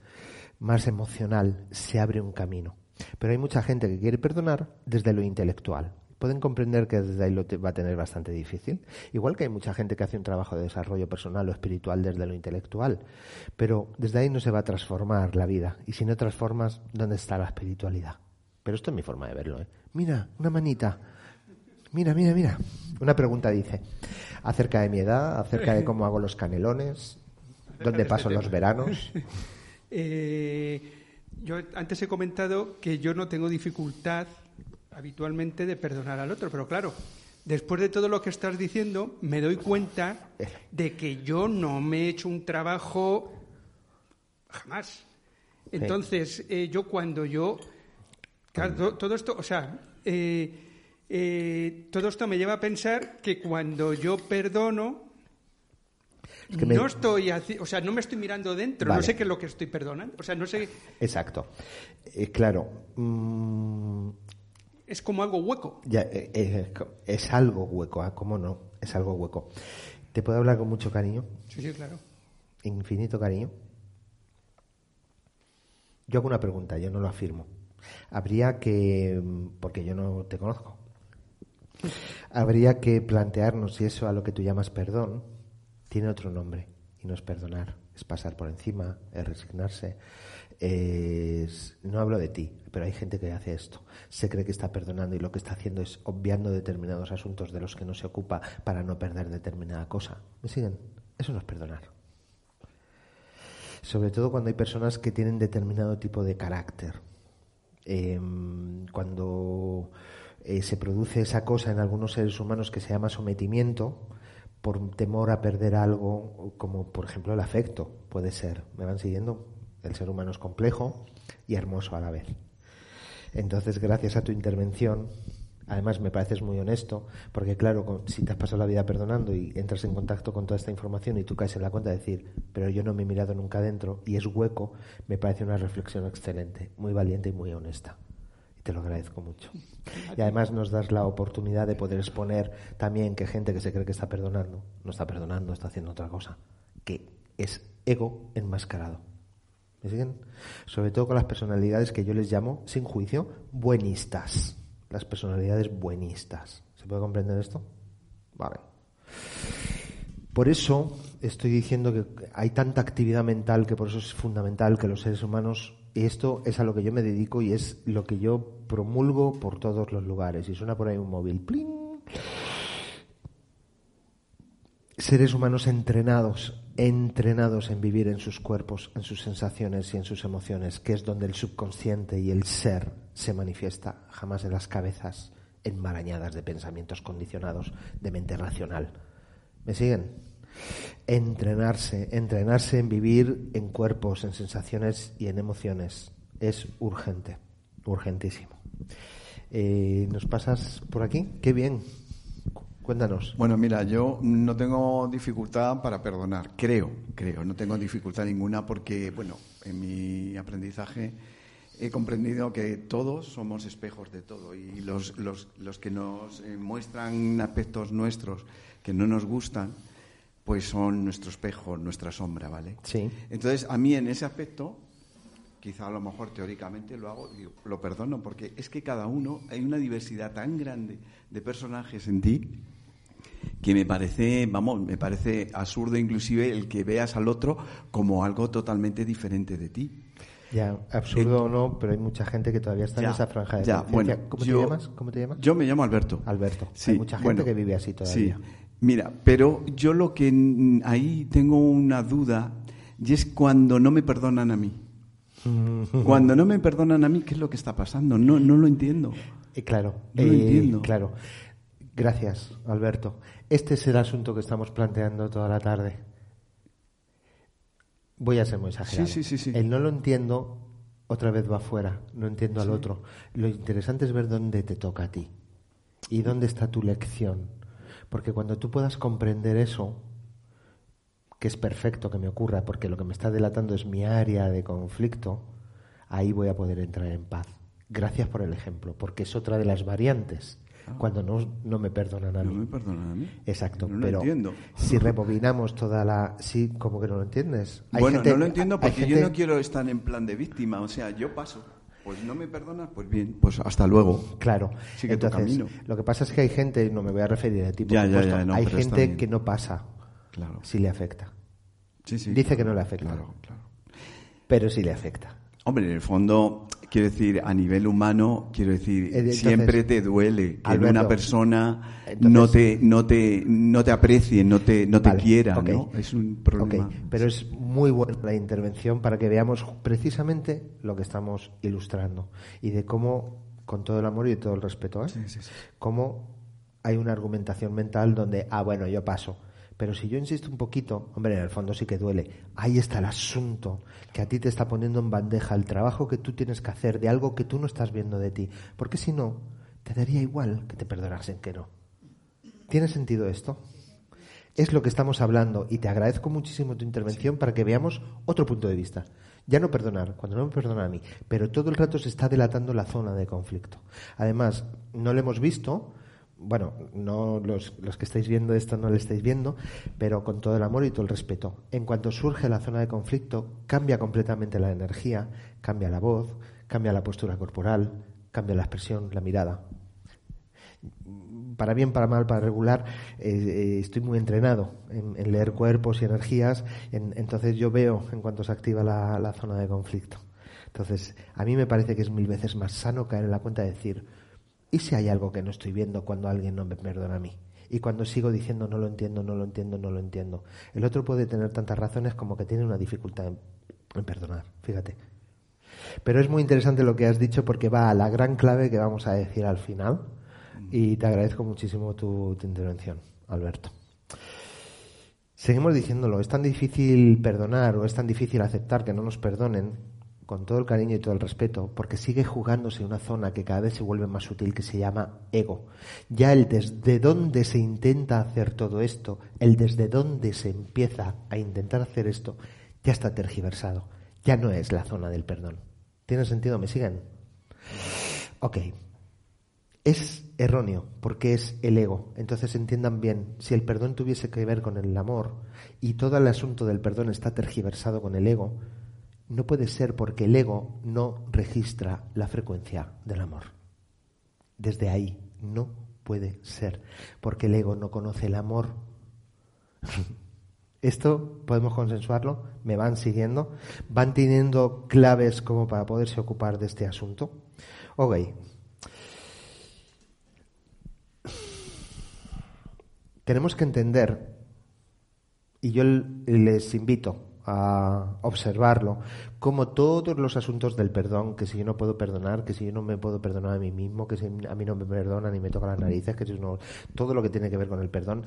más emocional, se abre un camino. Pero hay mucha gente que quiere perdonar desde lo intelectual pueden comprender que desde ahí lo va a tener bastante difícil. Igual que hay mucha gente que hace un trabajo de desarrollo personal o espiritual desde lo intelectual, pero desde ahí no se va a transformar la vida. Y si no transformas, ¿dónde está la espiritualidad? Pero esto es mi forma de verlo. ¿eh? Mira, una manita. Mira, mira, mira. Una pregunta dice, acerca de mi edad, acerca de cómo hago los canelones, dónde paso los veranos. Eh, yo antes he comentado que yo no tengo dificultad habitualmente de perdonar al otro, pero claro, después de todo lo que estás diciendo, me doy cuenta de que yo no me he hecho un trabajo jamás. Entonces, eh, yo cuando yo... claro, todo esto, o sea, eh, eh, todo esto me lleva a pensar que cuando yo perdono, que me- no estoy, o sea, no me estoy mirando dentro, Vale. no sé qué es lo que estoy perdonando, o sea, no sé, Exacto. Claro. mm, es como algo hueco. ya, eh, es algo hueco, ¿ah? ¿Cómo no? Es algo hueco. ¿Te puedo hablar con mucho cariño? Sí, sí, claro. Infinito cariño. Yo hago una pregunta, yo no lo afirmo. Habría que, porque yo no te conozco, habría que plantearnos si eso a lo que tú llamas perdón tiene otro nombre y no es perdonar, es pasar por encima, es resignarse. es- no hablo de ti, pero hay gente que hace esto. Se cree que está perdonando y lo que está haciendo es obviando determinados asuntos de los que no se ocupa para no perder determinada cosa. ¿Me siguen? Eso no es perdonar sobre todo cuando hay personas que tienen determinado tipo de carácter. Eh, cuando eh, se produce esa cosa en algunos seres humanos que se llama sometimiento, por temor a perder algo, como por ejemplo el afecto, puede ser. ¿Me van siguiendo? El ser humano es complejo y hermoso a la vez. Entonces, gracias a tu intervención, además me pareces muy honesto, porque claro, con- si te has pasado la vida perdonando y entras en contacto con toda esta información y tú caes en la cuenta de decir, pero yo no me he mirado nunca adentro y es hueco, me parece una reflexión excelente, muy valiente y muy honesta. Y te lo agradezco mucho. Y además nos das la oportunidad de poder exponer también que gente que se cree que está perdonando, no está perdonando, está haciendo otra cosa, que es ego enmascarado. ¿Me siguen? Sobre todo con las personalidades que yo les llamo, sin juicio, buenistas. Las personalidades buenistas. ¿Se puede comprender esto? Vale. Por eso estoy diciendo que hay tanta actividad mental que por eso es fundamental que los seres humanos, y esto es a lo que yo me dedico y es lo que yo promulgo por todos los lugares. Y suena por ahí un móvil. ¡Pling! seres humanos entrenados, entrenados en vivir en sus cuerpos, en sus sensaciones y en sus emociones, que es donde el subconsciente y el ser se manifiesta, jamás en las cabezas enmarañadas de pensamientos condicionados de mente racional. ¿Me siguen? Entrenarse, entrenarse en vivir en cuerpos, en sensaciones y en emociones es urgente, urgentísimo. Eh, ¿Nos pasas por aquí? Qué bien. Cu- Cuéntanos. Bueno, mira, yo no tengo dificultad para perdonar, creo, creo, no tengo dificultad ninguna porque, bueno, en mi aprendizaje he comprendido que todos somos espejos de todo y los, los, los que nos eh, muestran aspectos nuestros que no nos gustan, pues son nuestro espejo, nuestra sombra, ¿vale? Sí. Entonces, a mí en ese aspecto, quizá a lo mejor teóricamente lo hago, digo, lo perdono, porque es que cada uno, hay una diversidad tan grande de personajes en ti que me parece, vamos, me parece absurdo inclusive el que veas al otro como algo totalmente diferente de ti. Ya, absurdo o no, pero hay mucha gente que todavía está en esa franja de ya, bueno, ¿Cómo yo- te llamas? ¿Cómo te llamas? Yo me llamo Alberto. Alberto. Sí, hay mucha gente bueno, que vive así todavía. Sí. Mira, pero yo lo que ahí tengo una duda y es cuando no me perdonan a mí. Cuando no me perdonan a mí, ¿qué es lo que está pasando? No, no lo entiendo. Eh, claro, No lo eh, entiendo. Claro. Gracias, Alberto. Este es el asunto que estamos planteando toda la tarde. Voy a ser muy exagerado. Sí, sí, sí, sí. El no lo entiendo, otra vez va afuera. No entiendo al otro. Lo interesante es ver dónde te toca a ti y dónde está tu lección. Porque cuando tú puedas comprender eso, que es perfecto que me ocurra, porque lo que me está delatando es mi área de conflicto, ahí voy a poder entrar en paz. Gracias por el ejemplo, porque es otra de las variantes. Cuando no, no me perdonan a Ah. No mí. me perdonan a mí. Exacto, No lo pero entiendo. si rebobinamos toda la... Sí, como que no lo entiendes. Hay bueno, gente- no lo entiendo porque yo no quiero estar en plan de víctima. O sea, yo paso. Pues no me perdonas, pues bien, pues hasta luego. Claro. Sigue tu Entonces, camino. lo que pasa es que hay gente, y no me voy a referir a ti, por Ya, ya, supuesto, ya, no, hay gente que no pasa Claro. si le afecta. Sí, sí. Dice que no le afecta. Claro, claro. Pero sí le afecta. Hombre, en el fondo, quiero decir, a nivel humano, quiero decir, Eh, entonces, siempre te duele que Alberto, una persona entonces- no te no te no te aprecie, no te no te Vale, quiera. ¿no? Es un problema. Pero es muy buena la intervención para que veamos precisamente lo que estamos ilustrando y de cómo, con todo el amor y todo el respeto, ¿eh? cómo hay una argumentación mental donde, ah, bueno, yo paso. Pero si yo insisto un poquito, hombre, en el fondo sí que duele. Ahí está el asunto que a ti te está poniendo en bandeja el trabajo que tú tienes que hacer de algo que tú no estás viendo de ti. Porque si no, te daría igual que te perdonasen que no. ¿Tiene sentido esto? Es lo que estamos hablando y te agradezco muchísimo tu intervención para que veamos otro punto de vista. Ya no perdonar, cuando no me perdona a mí, pero todo el rato se está delatando la zona de conflicto. Además, no lo hemos visto, bueno, no los, los, que estáis viendo esto no lo estáis viendo, pero con todo el amor y todo el respeto. En cuanto surge la zona de conflicto, cambia completamente la energía, cambia la voz, cambia la postura corporal, cambia la expresión, la mirada. Para bien, para mal, para regular, eh, eh, estoy muy entrenado en, leer cuerpos y energías, entonces yo veo en cuanto se activa la, la zona de conflicto. Entonces, a mí me parece que es mil veces más sano caer en la cuenta de decir, ¿Y si hay algo que no estoy viendo cuando alguien no me perdona a mí? Y cuando sigo diciendo no lo entiendo, no lo entiendo, no lo entiendo. El otro puede tener tantas razones como que tiene una dificultad en, perdonar, fíjate. Pero es muy interesante lo que has dicho porque va a la gran clave que vamos a decir al final. Y te agradezco muchísimo tu, intervención, Alberto. Seguimos diciéndolo, es tan difícil perdonar o es tan difícil aceptar que no nos perdonen con todo el cariño y todo el respeto, porque sigue jugándose una zona que cada vez se vuelve más sutil, que se llama ego. Ya el desde dónde se intenta hacer todo esto, el desde dónde se empieza a intentar hacer esto, ya está tergiversado. Ya no es la zona del perdón. ¿Tiene sentido? ¿Me siguen? Ok. Es erróneo porque es el ego. Entonces entiendan bien, si el perdón tuviese que ver con el amor y todo el asunto del perdón está tergiversado con el ego, no puede ser porque el ego no registra la frecuencia del amor. Desde ahí no puede ser, porque el ego no conoce el amor. Esto podemos consensuarlo, me van siguiendo, van teniendo claves como para poderse ocupar de este asunto. Ok. Tenemos que entender, y yo les invito a observarlo, como todos los asuntos del perdón, que si yo no puedo perdonar, que si yo no me puedo perdonar a mí mismo, que si a mí no me perdonan ni me toca las narices, que si no, todo lo que tiene que ver con el perdón,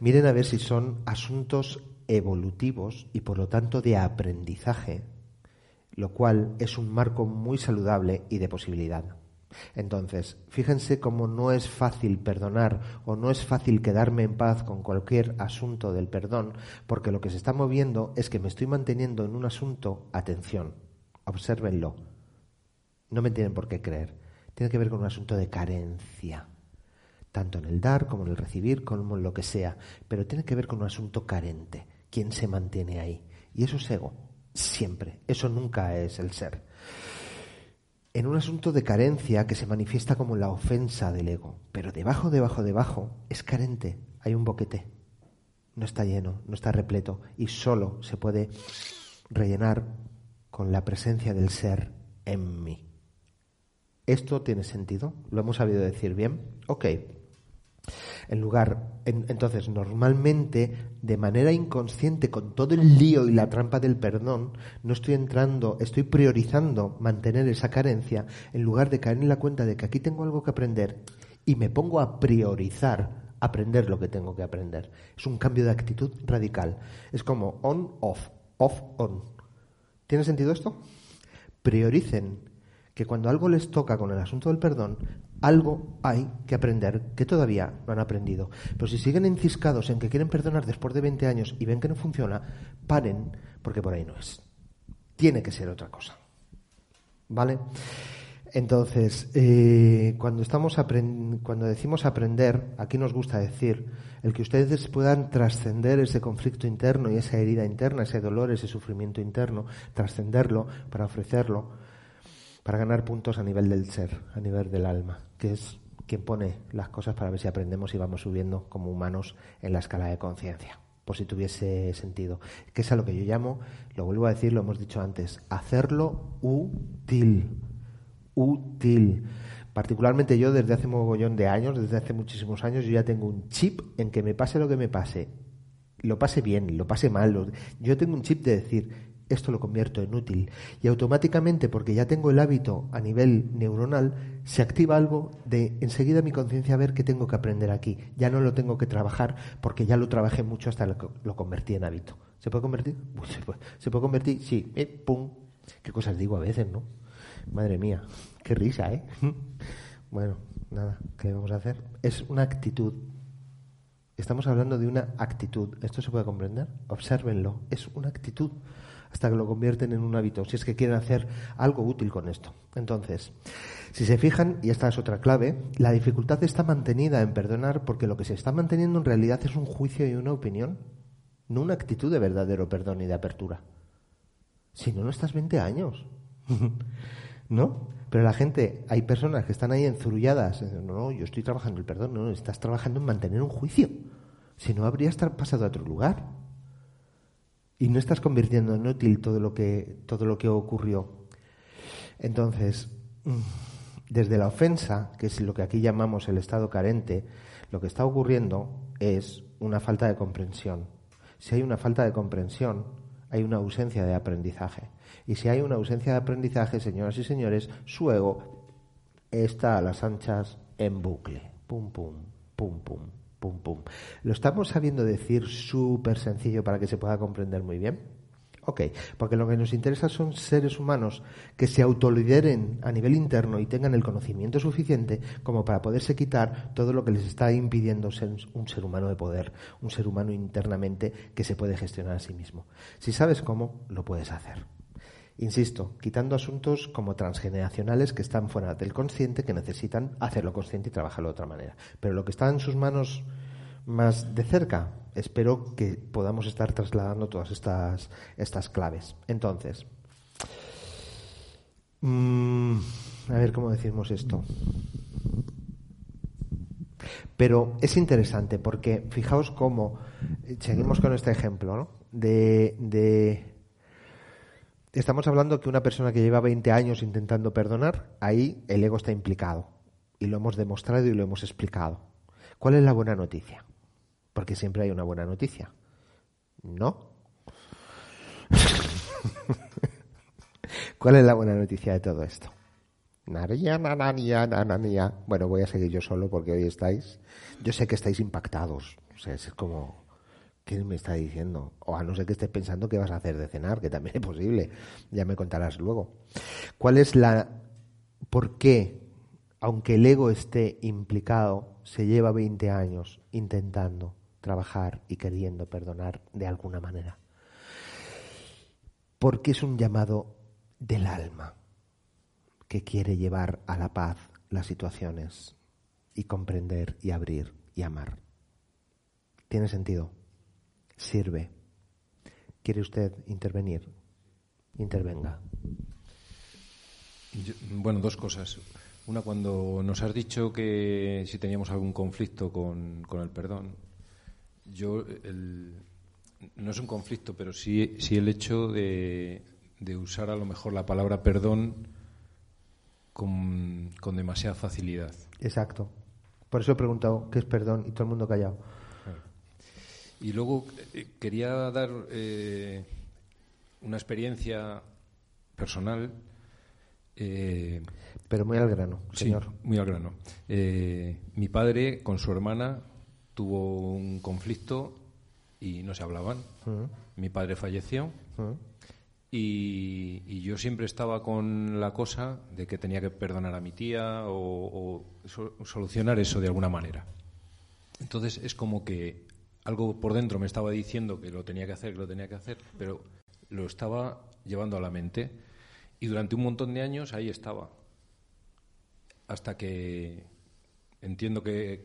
miren a ver si son asuntos evolutivos y por lo tanto de aprendizaje, lo cual es un marco muy saludable y de posibilidad. Entonces, fíjense cómo no es fácil perdonar o no es fácil quedarme en paz con cualquier asunto del perdón, porque lo que se está moviendo es que me estoy manteniendo en un asunto, atención, obsérvenlo, no me tienen por qué creer, tiene que ver con un asunto de carencia, tanto en el dar como en el recibir, como en lo que sea, pero tiene que ver con un asunto carente, quién se mantiene ahí, y eso es ego, siempre, eso nunca es el ser en un asunto de carencia que se manifiesta como la ofensa del ego, pero debajo, debajo, debajo es carente, hay un boquete, no está lleno, no está repleto y solo se puede rellenar con la presencia del ser en mí. ¿Esto tiene sentido? ¿Lo hemos sabido decir bien? Ok. En lugar, entonces, normalmente, de manera inconsciente, con todo el lío y la trampa del perdón, no estoy entrando, estoy priorizando mantener esa carencia en lugar de caer en la cuenta de que aquí tengo algo que aprender y me pongo a priorizar aprender lo que tengo que aprender. Es un cambio de actitud radical. Es como on, off, off, on. ¿Tiene sentido esto? Prioricen que cuando algo les toca con el asunto del perdón, algo hay que aprender que todavía no han aprendido. Pero si siguen enciscados en que quieren perdonar después de 20 años y ven que no funciona, paren, porque por ahí no es. Tiene que ser otra cosa. ¿Vale? Entonces, eh, cuando, estamos cuando decimos aprender, aquí nos gusta decir el que ustedes puedan trascender ese conflicto interno y esa herida interna, ese dolor, ese sufrimiento interno, trascenderlo para ofrecerlo para ganar puntos a nivel del ser, a nivel del alma, que es quien pone las cosas para ver si aprendemos y vamos subiendo como humanos en la escala de conciencia, por si tuviese sentido. Que es a lo que yo llamo, lo vuelvo a decir, lo hemos dicho antes, hacerlo útil, útil. Particularmente yo desde hace mogollón de años, desde hace muchísimos años, yo ya tengo un chip en que me pase lo que me pase, lo pase bien, lo pase mal. Yo tengo un chip de decir, esto lo convierto en útil. Y automáticamente, porque ya tengo el hábito a nivel neuronal, se activa algo de enseguida mi conciencia a ver qué tengo que aprender aquí. Ya no lo tengo que trabajar porque ya lo trabajé mucho hasta lo, convertí en hábito. ¿Se puede convertir? se, puede, ¿Se puede convertir? Sí. Eh, ¡Pum! Qué cosas digo a veces, ¿no? Madre mía, qué risa, ¿eh? bueno, nada, ¿qué vamos a hacer? Es una actitud. Estamos hablando de una actitud. ¿Esto se puede comprender? Obsérvenlo. Es una actitud hasta que lo convierten en un hábito, si es que quieren hacer algo útil con esto. Entonces, si se fijan, y esta es otra clave, la dificultad está mantenida en perdonar porque lo que se está manteniendo en realidad es un juicio y una opinión, no una actitud de verdadero perdón y de apertura. Si no, no estás 20 años. ¿No? Pero la gente, hay personas que están ahí enzurulladas. No, no, yo estoy trabajando el perdón. No, estás trabajando en mantener un juicio. Si no, habría estar pasado a otro lugar y no estás convirtiendo en útil todo lo que, todo lo que ocurrió. Entonces, mm, desde la ofensa, que es lo que aquí llamamos el estado carente, lo que está ocurriendo es una falta de comprensión. Si hay una falta de comprensión, hay una ausencia de aprendizaje. Y si hay una ausencia de aprendizaje, señoras y señores, su ego está a las anchas en bucle. Pum, pum, pum, pum pum, pum. ¿Lo estamos sabiendo decir súper sencillo para que se pueda comprender muy bien? Ok, porque lo que nos interesa son seres humanos que se autolideren a nivel interno y tengan el conocimiento suficiente como para poderse quitar todo lo que les está impidiendo ser un ser humano de poder, un ser humano internamente que se puede gestionar a sí mismo. Si sabes cómo, lo puedes hacer. Insisto, quitando asuntos como transgeneracionales que están fuera del consciente, que necesitan hacerlo consciente y trabajarlo de otra manera. Pero lo que está en sus manos más de cerca, espero que podamos estar trasladando todas estas, estas claves. Entonces, mm, a ver cómo decimos esto. Pero es interesante porque fijaos cómo, eh, seguimos con este ejemplo, ¿no? de estamos hablando que una persona que lleva 20 años intentando perdonar, ahí el ego está implicado. Y lo hemos demostrado y lo hemos explicado. ¿Cuál es la buena noticia? Porque siempre hay una buena noticia. ¿No? ¿Cuál es la buena noticia de todo esto? Bueno, voy a seguir yo solo porque hoy estáis. Yo sé que estáis impactados. O sea, es como ¿Qué me está diciendo? O a no ser que estés pensando qué vas a hacer de cenar, que también es posible. Ya me contarás luego. ¿Cuál es la... ¿Por qué, aunque el ego esté implicado, se lleva 20 años intentando trabajar y queriendo perdonar de alguna manera? Porque es un llamado del alma que quiere llevar a la paz las situaciones y comprender y abrir y amar. ¿Tiene sentido? Sirve. ¿Quiere usted intervenir? Intervenga. bueno, dos cosas. Una, cuando nos has dicho que si teníamos algún conflicto con, el perdón, yo, no es un conflicto, pero sí, sí el hecho de, de usar a lo mejor la palabra perdón con, con demasiada facilidad. Exacto. Por eso he preguntado qué es perdón y todo el mundo callado. Y luego eh, quería dar eh, una experiencia personal. Eh, Pero muy al grano, señor. Sí, muy al grano. mi padre con su hermana tuvo un conflicto y no se hablaban. Mi padre falleció. y, yo siempre estaba con la cosa de que tenía que perdonar a mi tía o, o solucionar eso de alguna manera. Entonces es como que algo por dentro me estaba diciendo que lo tenía que hacer, que lo tenía que hacer, pero lo estaba llevando a la mente. Y durante un montón de años ahí estaba. Hasta que entiendo que,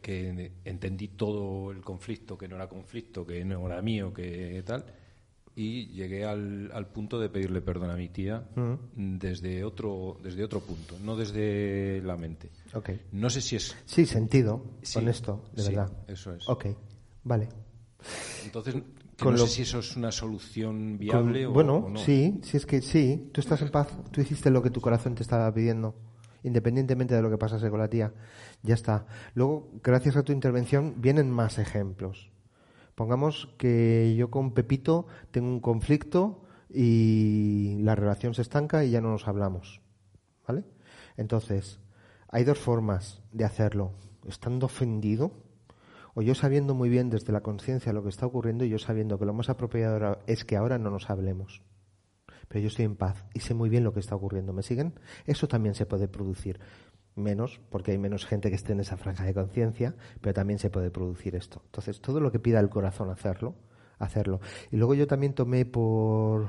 entendí todo el conflicto, que no era conflicto, que no era mío, que tal. Y llegué al, al punto de pedirle perdón a mi tía desde, otro, desde otro punto, no desde la mente. Okay. No sé si es. Sí, sentido con esto, de verdad. Eso es. Ok, vale. Entonces, no sé si eso es una solución viable o, bueno, no. sí, si es que sí, tú estás en paz, tú hiciste lo que tu corazón te estaba pidiendo, independientemente de lo que pasase con la tía, ya está. Luego, gracias a tu intervención, vienen más ejemplos. Pongamos que yo con Pepito tengo un conflicto y la relación se estanca y ya no nos hablamos. ¿Vale? Entonces, hay dos formas de hacerlo. Estando ofendido o yo sabiendo muy bien desde la conciencia lo que está ocurriendo y yo sabiendo que lo más apropiado es que ahora no nos hablemos. Pero yo estoy en paz y sé muy bien lo que está ocurriendo. ¿Me siguen? Eso también se puede producir. Menos, porque hay menos gente que esté en esa franja de conciencia, pero también se puede producir esto. Entonces, todo lo que pida el corazón hacerlo, hacerlo. Y luego yo también tomé por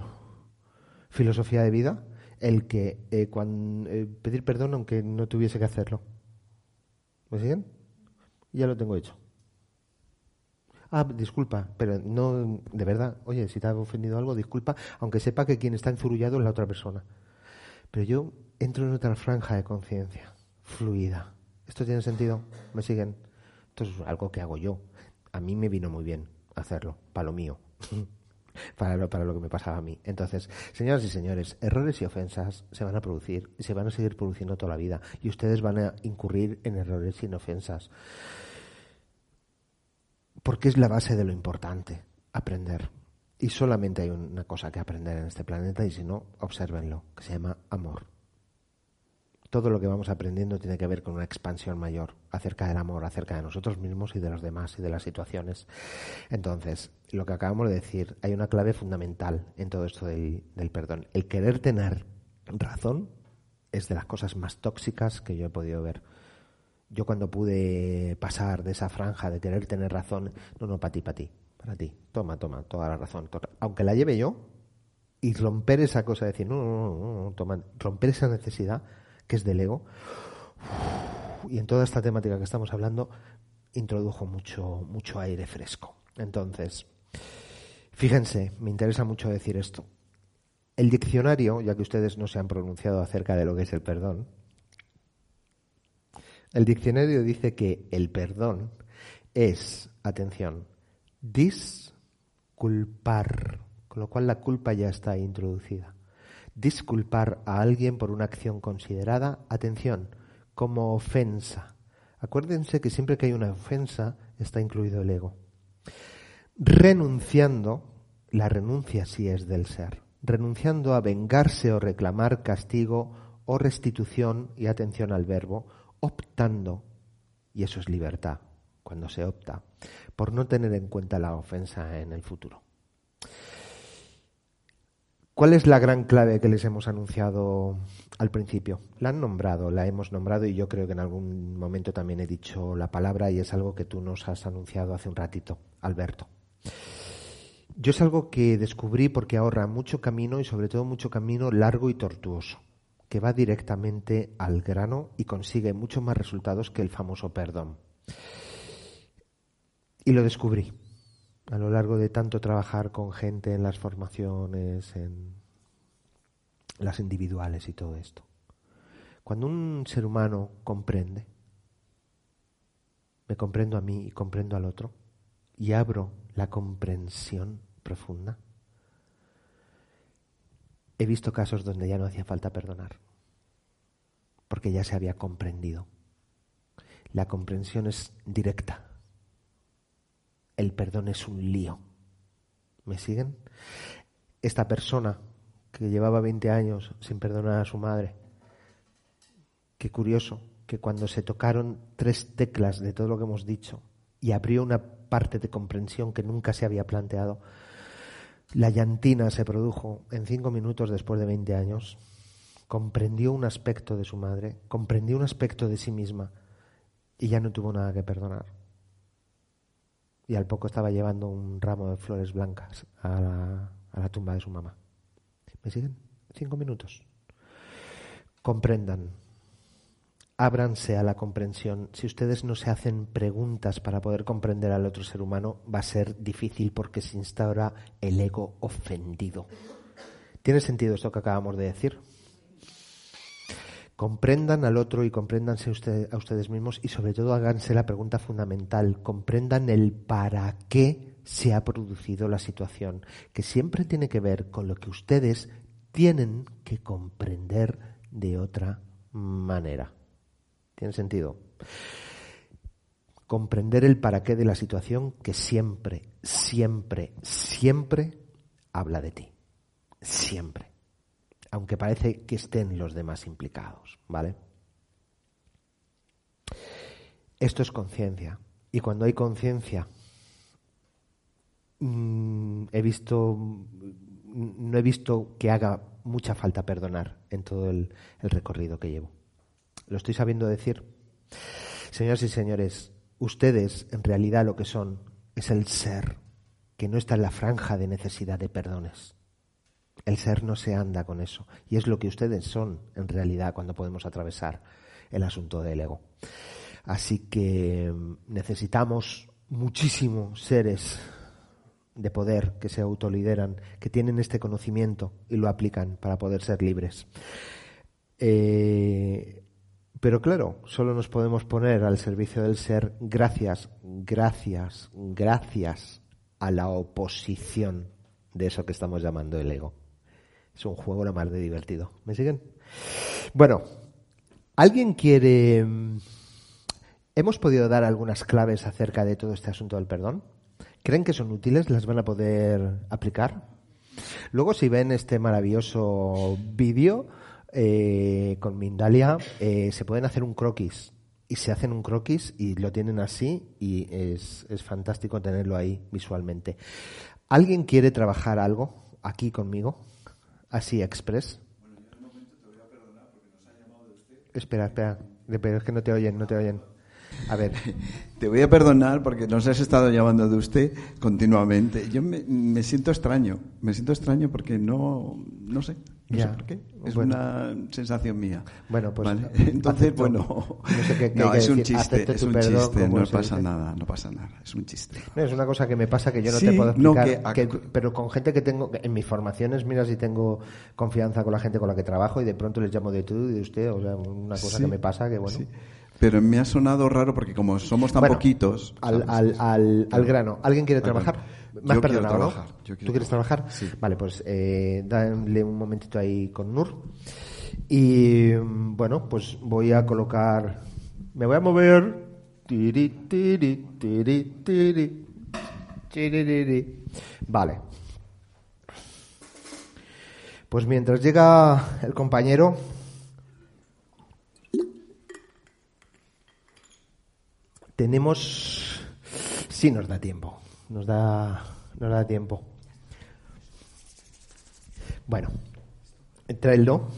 filosofía de vida el que eh, eh, pedir perdón aunque no tuviese que hacerlo. ¿Me siguen? Ya lo tengo hecho. Ah, disculpa, pero no, de verdad, oye, si te ha ofendido algo, disculpa, aunque sepa que quien está enzurullado es la otra persona. Pero yo entro en otra franja de conciencia, fluida. ¿Esto tiene sentido? ¿Me siguen? Esto es algo que hago yo. A mí me vino muy bien hacerlo, para lo mío. para, lo, para lo que me pasaba a mí. Entonces, señoras y señores, errores y ofensas se van a producir y se van a seguir produciendo toda la vida. Y ustedes van a incurrir en errores y en ofensas. Porque es la base de lo importante, aprender. Y solamente hay una cosa que aprender en este planeta y si no, obsérvenlo, que se llama amor todo lo que vamos aprendiendo tiene que ver con una expansión mayor acerca del amor, acerca de nosotros mismos y de los demás y de las situaciones. Entonces, lo que acabamos de decir, hay una clave fundamental en todo esto del, perdón. El querer tener razón es de las cosas más tóxicas que yo he podido ver. Yo cuando pude pasar de esa franja de querer tener razón, no, no, para ti, para ti, para ti, toma, toma, toda la razón. Aunque la lleve yo, y romper esa cosa de decir, no, no, no, no, toma, romper esa necesidad que es del ego. Y en toda esta temática que estamos hablando, introdujo mucho, mucho aire fresco. Entonces, fíjense, me interesa mucho decir esto. El diccionario, ya que ustedes no se han pronunciado acerca de lo que es el perdón, el diccionario dice que el perdón es, atención, disculpar, con lo cual la culpa ya está introducida disculpar a alguien por una acción considerada, atención, como ofensa. Acuérdense que siempre que hay una ofensa está incluido el ego. Renunciando, la renuncia sí es del ser, renunciando a vengarse o reclamar castigo o restitución, y atención al verbo, optando, y eso es libertad, cuando se opta, por no tener en cuenta la ofensa en el futuro. ¿Cuál es la gran clave que les hemos anunciado al principio? La han nombrado, la hemos nombrado y yo creo que en algún momento también he dicho la palabra y es algo que tú nos has anunciado hace un ratito, Alberto. Yo es algo que descubrí porque ahorra mucho camino y sobre todo mucho camino largo y tortuoso, que va directamente al grano y consigue muchos más resultados que el famoso perdón. Y lo descubrí a lo largo de tanto trabajar con gente en las formaciones, en las individuales y todo esto. Cuando un ser humano comprende, me comprendo a mí y comprendo al otro, y abro la comprensión profunda, he visto casos donde ya no hacía falta perdonar, porque ya se había comprendido. La comprensión es directa, el perdón es un lío. ¿Me siguen? Esta persona que llevaba 20 años sin perdonar a su madre, qué curioso que cuando se tocaron tres teclas de todo lo que hemos dicho y abrió una parte de comprensión que nunca se había planteado, la llantina se produjo en cinco minutos después de 20 años, comprendió un aspecto de su madre, comprendió un aspecto de sí misma y ya no tuvo nada que perdonar y al poco estaba llevando un ramo de flores blancas a la, a la tumba de su mamá. ¿Me siguen? Cinco minutos. Comprendan. Ábranse a la comprensión. Si ustedes no se hacen preguntas para poder comprender al otro ser humano, va a ser difícil porque se instaura el ego ofendido. ¿Tiene sentido esto que acabamos de decir? Comprendan al otro y compréndanse a ustedes mismos y sobre todo háganse la pregunta fundamental, comprendan el para qué se ha producido la situación, que siempre tiene que ver con lo que ustedes tienen que comprender de otra manera. ¿Tiene sentido? Comprender el para qué de la situación que siempre, siempre, siempre habla de ti. Siempre. Aunque parece que estén los demás implicados, ¿vale? Esto es conciencia. Y cuando hay conciencia, mm, he visto, no he visto que haga mucha falta perdonar en todo el, el recorrido que llevo. ¿Lo estoy sabiendo decir? Señoras y señores, ustedes en realidad lo que son es el ser que no está en la franja de necesidad de perdones. El ser no se anda con eso. Y es lo que ustedes son en realidad cuando podemos atravesar el asunto del ego. Así que mm, necesitamos muchísimos seres de poder que se autolideran, que tienen este conocimiento y lo aplican para poder ser libres. Eh, pero claro, solo nos podemos poner al servicio del ser gracias, gracias, gracias a la oposición de eso que estamos llamando el ego. Es un juego lo más de divertido. ¿Me siguen? Bueno, ¿alguien quiere... Mm, ¿Hemos podido dar algunas claves acerca de todo este asunto del perdón? ¿Creen que son útiles? ¿Las van a poder aplicar? Luego, si ven este maravilloso vídeo eh, con Mindalia, eh, se pueden hacer un croquis. Y se hacen un croquis y lo tienen así y es, es fantástico tenerlo ahí visualmente. ¿Alguien quiere trabajar algo aquí conmigo? Así, express. Espera, espera. Pero es que no te oyen, no te oyen. A ver. Te voy a perdonar porque nos has estado llamando de usted continuamente. Yo me, me siento extraño. Me siento extraño porque no, no sé. No sé por qué. Es una sensación mía. Bueno, pues. ¿Vale? Entonces, bueno. No, sé qué, no es un decir. chiste. Es un chiste. No pasa nada. No pasa nada. Es un chiste. No, es una cosa que me pasa que yo no Sí, te puedo no, explicar. que- que- pero con gente que tengo, en mis formaciones, mira si tengo confianza con la gente con la que trabajo y de pronto les llamo de tú y de usted, o sea, una cosa Sí, que me pasa que bueno. sí. Pero me ha sonado raro porque como somos tan Bueno, poquitos. Al, ¿sabes? al, al, al grano. ¿Alguien quiere trabajar? Me has perdonado, ¿no? trabajar, yo ¿Tú quieres trabajar? Sí. Vale, pues eh, dale un momentito ahí con Nur. Y bueno, pues voy a colocar. Me voy a mover. Tiri, tiri, tiri. Vale. Pues mientras llega el compañero, tenemos sí nos da tiempo nos da nos da tiempo. Bueno tráelo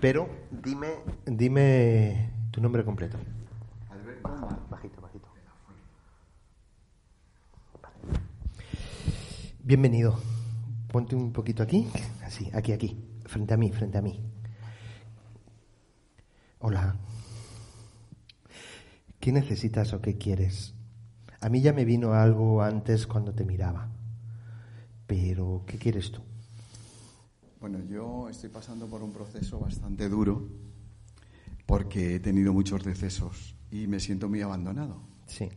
pero dime dime tu nombre completo. Bajito bajito. Bienvenido. Ponte un poquito aquí así aquí aquí frente a mí frente a mí. Hola ¿Qué necesitas o qué quieres? A mí ya me vino algo antes cuando te miraba. Pero, ¿qué quieres tú? Bueno, yo estoy pasando por un proceso bastante duro porque he tenido muchos decesos y me siento muy abandonado. Sí,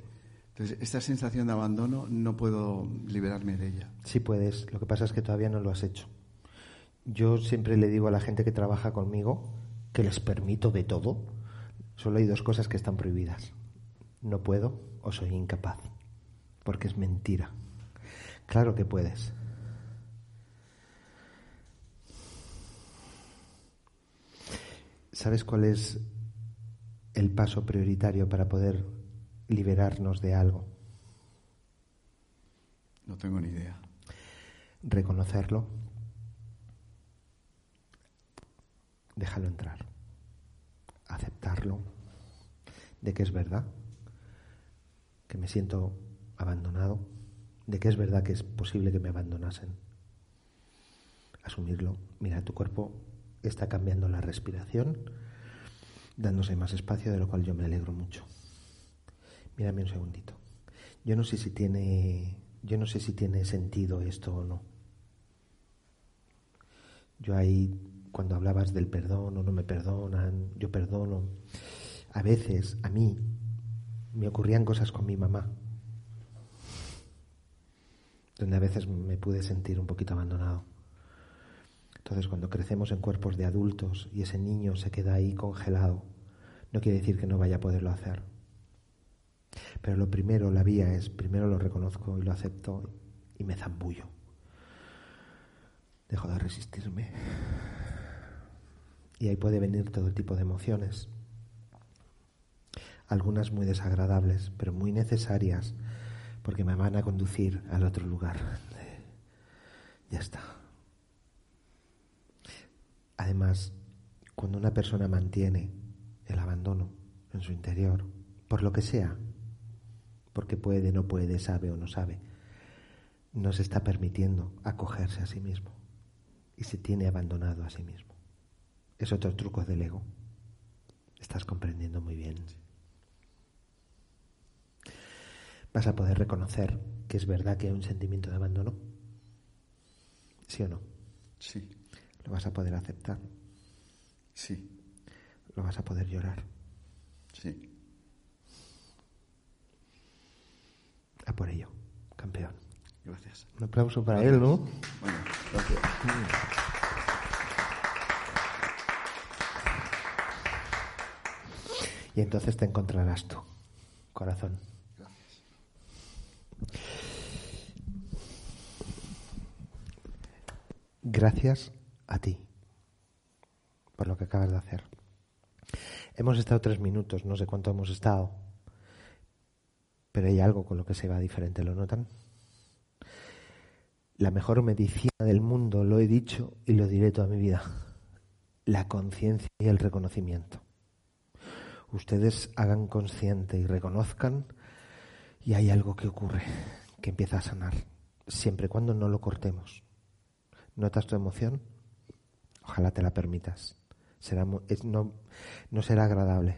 Entonces, esta sensación de abandono no puedo liberarme de ella. sí puedes. Lo que pasa es que todavía no lo has hecho. Yo siempre le digo a la gente que trabaja conmigo que les permito de todo. Solo hay dos cosas que están prohibidas. No puedo o soy incapaz. Porque es mentira. Claro que puedes. ¿Sabes cuál es el paso prioritario para poder liberarnos de algo? No tengo ni idea. Reconocerlo. Déjalo entrar. Aceptarlo. De que es verdad. Que me siento abandonado. De que es verdad que es posible que me abandonasen. Asumirlo. Mira, tu cuerpo está cambiando la respiración, dándose más espacio, de lo cual yo me alegro mucho. Mírame un segundito. Yo no sé si tiene, yo no sé si tiene sentido esto o no. Yo ahí, cuando hablabas del perdón o no me perdonan, yo perdono. A veces, a mí, me ocurrían cosas con mi mamá, donde a veces me pude sentir un poquito abandonado. Entonces, cuando crecemos en cuerpos de adultos y ese niño se queda ahí congelado, no quiere decir que no vaya a poderlo hacer. Pero lo primero, la vía es, primero lo reconozco y lo acepto y me zambullo. Dejo de resistirme. Y ahí puede venir todo tipo de emociones. Algunas muy desagradables, pero muy necesarias, porque me van a conducir al otro lugar. Ya está. Además, cuando una persona mantiene el abandono en su interior, por lo que sea, porque puede, no puede, sabe o no sabe, no se está permitiendo acogerse a sí mismo y se tiene abandonado a sí mismo. Es otro truco del ego. Estás comprendiendo muy bien. Vas a poder reconocer que es verdad que hay un sentimiento de abandono. ¿Sí o no? Sí. Lo vas a poder aceptar. Sí. Lo vas a poder llorar. Sí. A por ello, campeón. Gracias. Un aplauso para él, ¿no? Bueno, gracias. Y entonces te encontrarás tú, corazón. Gracias. A ti por lo que acabas de hacer. Hemos estado tres minutos, no sé cuánto hemos estado, pero hay algo con lo que se va diferente, ¿lo notan? La mejor medicina del mundo, lo he dicho y lo diré toda mi vida, la conciencia y el reconocimiento. Ustedes hagan consciente y reconozcan y hay algo que ocurre, que empieza a sanar, siempre y cuando no lo cortemos. ¿Notas tu emoción? Ojalá te la permitas. Será, es- no, no será agradable,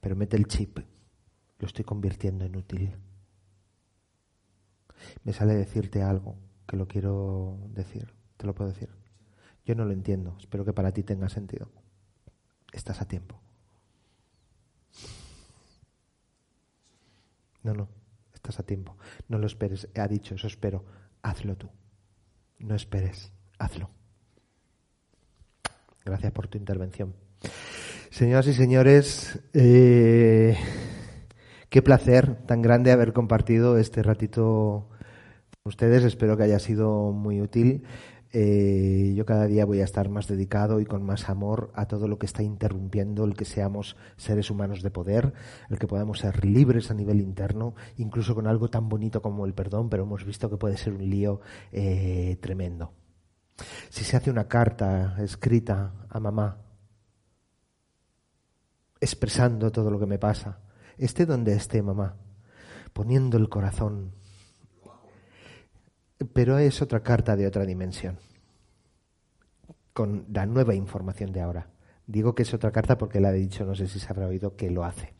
pero mete el chip. Lo estoy convirtiendo en útil. Me sale decirte algo que lo quiero decir. ¿Te lo puedo decir? Yo no lo entiendo. Espero que para ti tenga sentido. Estás a tiempo. No, no. Estás a tiempo. No lo esperes. Ha dicho, eso espero. Hazlo tú. No esperes. Hazlo. Gracias por tu intervención. Señoras y señores, eh, qué placer tan grande haber compartido este ratito con ustedes. Espero que haya sido muy útil. Eh, yo cada día voy a estar más dedicado y con más amor a todo lo que está interrumpiendo el que seamos seres humanos de poder, el que podamos ser libres a nivel interno, incluso con algo tan bonito como el perdón, pero hemos visto que puede ser un lío eh, tremendo. Si se hace una carta escrita a mamá expresando todo lo que me pasa, esté donde esté mamá, poniendo el corazón, pero es otra carta de otra dimensión, con la nueva información de ahora. Digo que es otra carta porque la he dicho, no sé si se habrá oído que lo hace.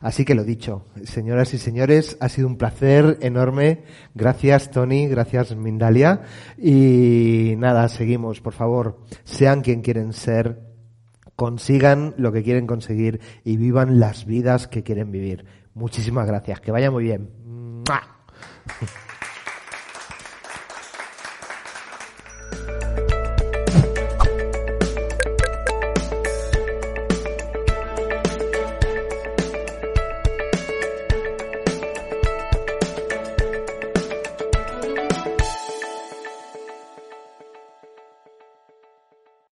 Así que lo dicho, señoras y señores, ha sido un placer enorme. Gracias, Tony, gracias, Mindalia. Y nada, seguimos, por favor, sean quien quieren ser, consigan lo que quieren conseguir y vivan las vidas que quieren vivir. Muchísimas gracias, que vaya muy bien. ¡Mua!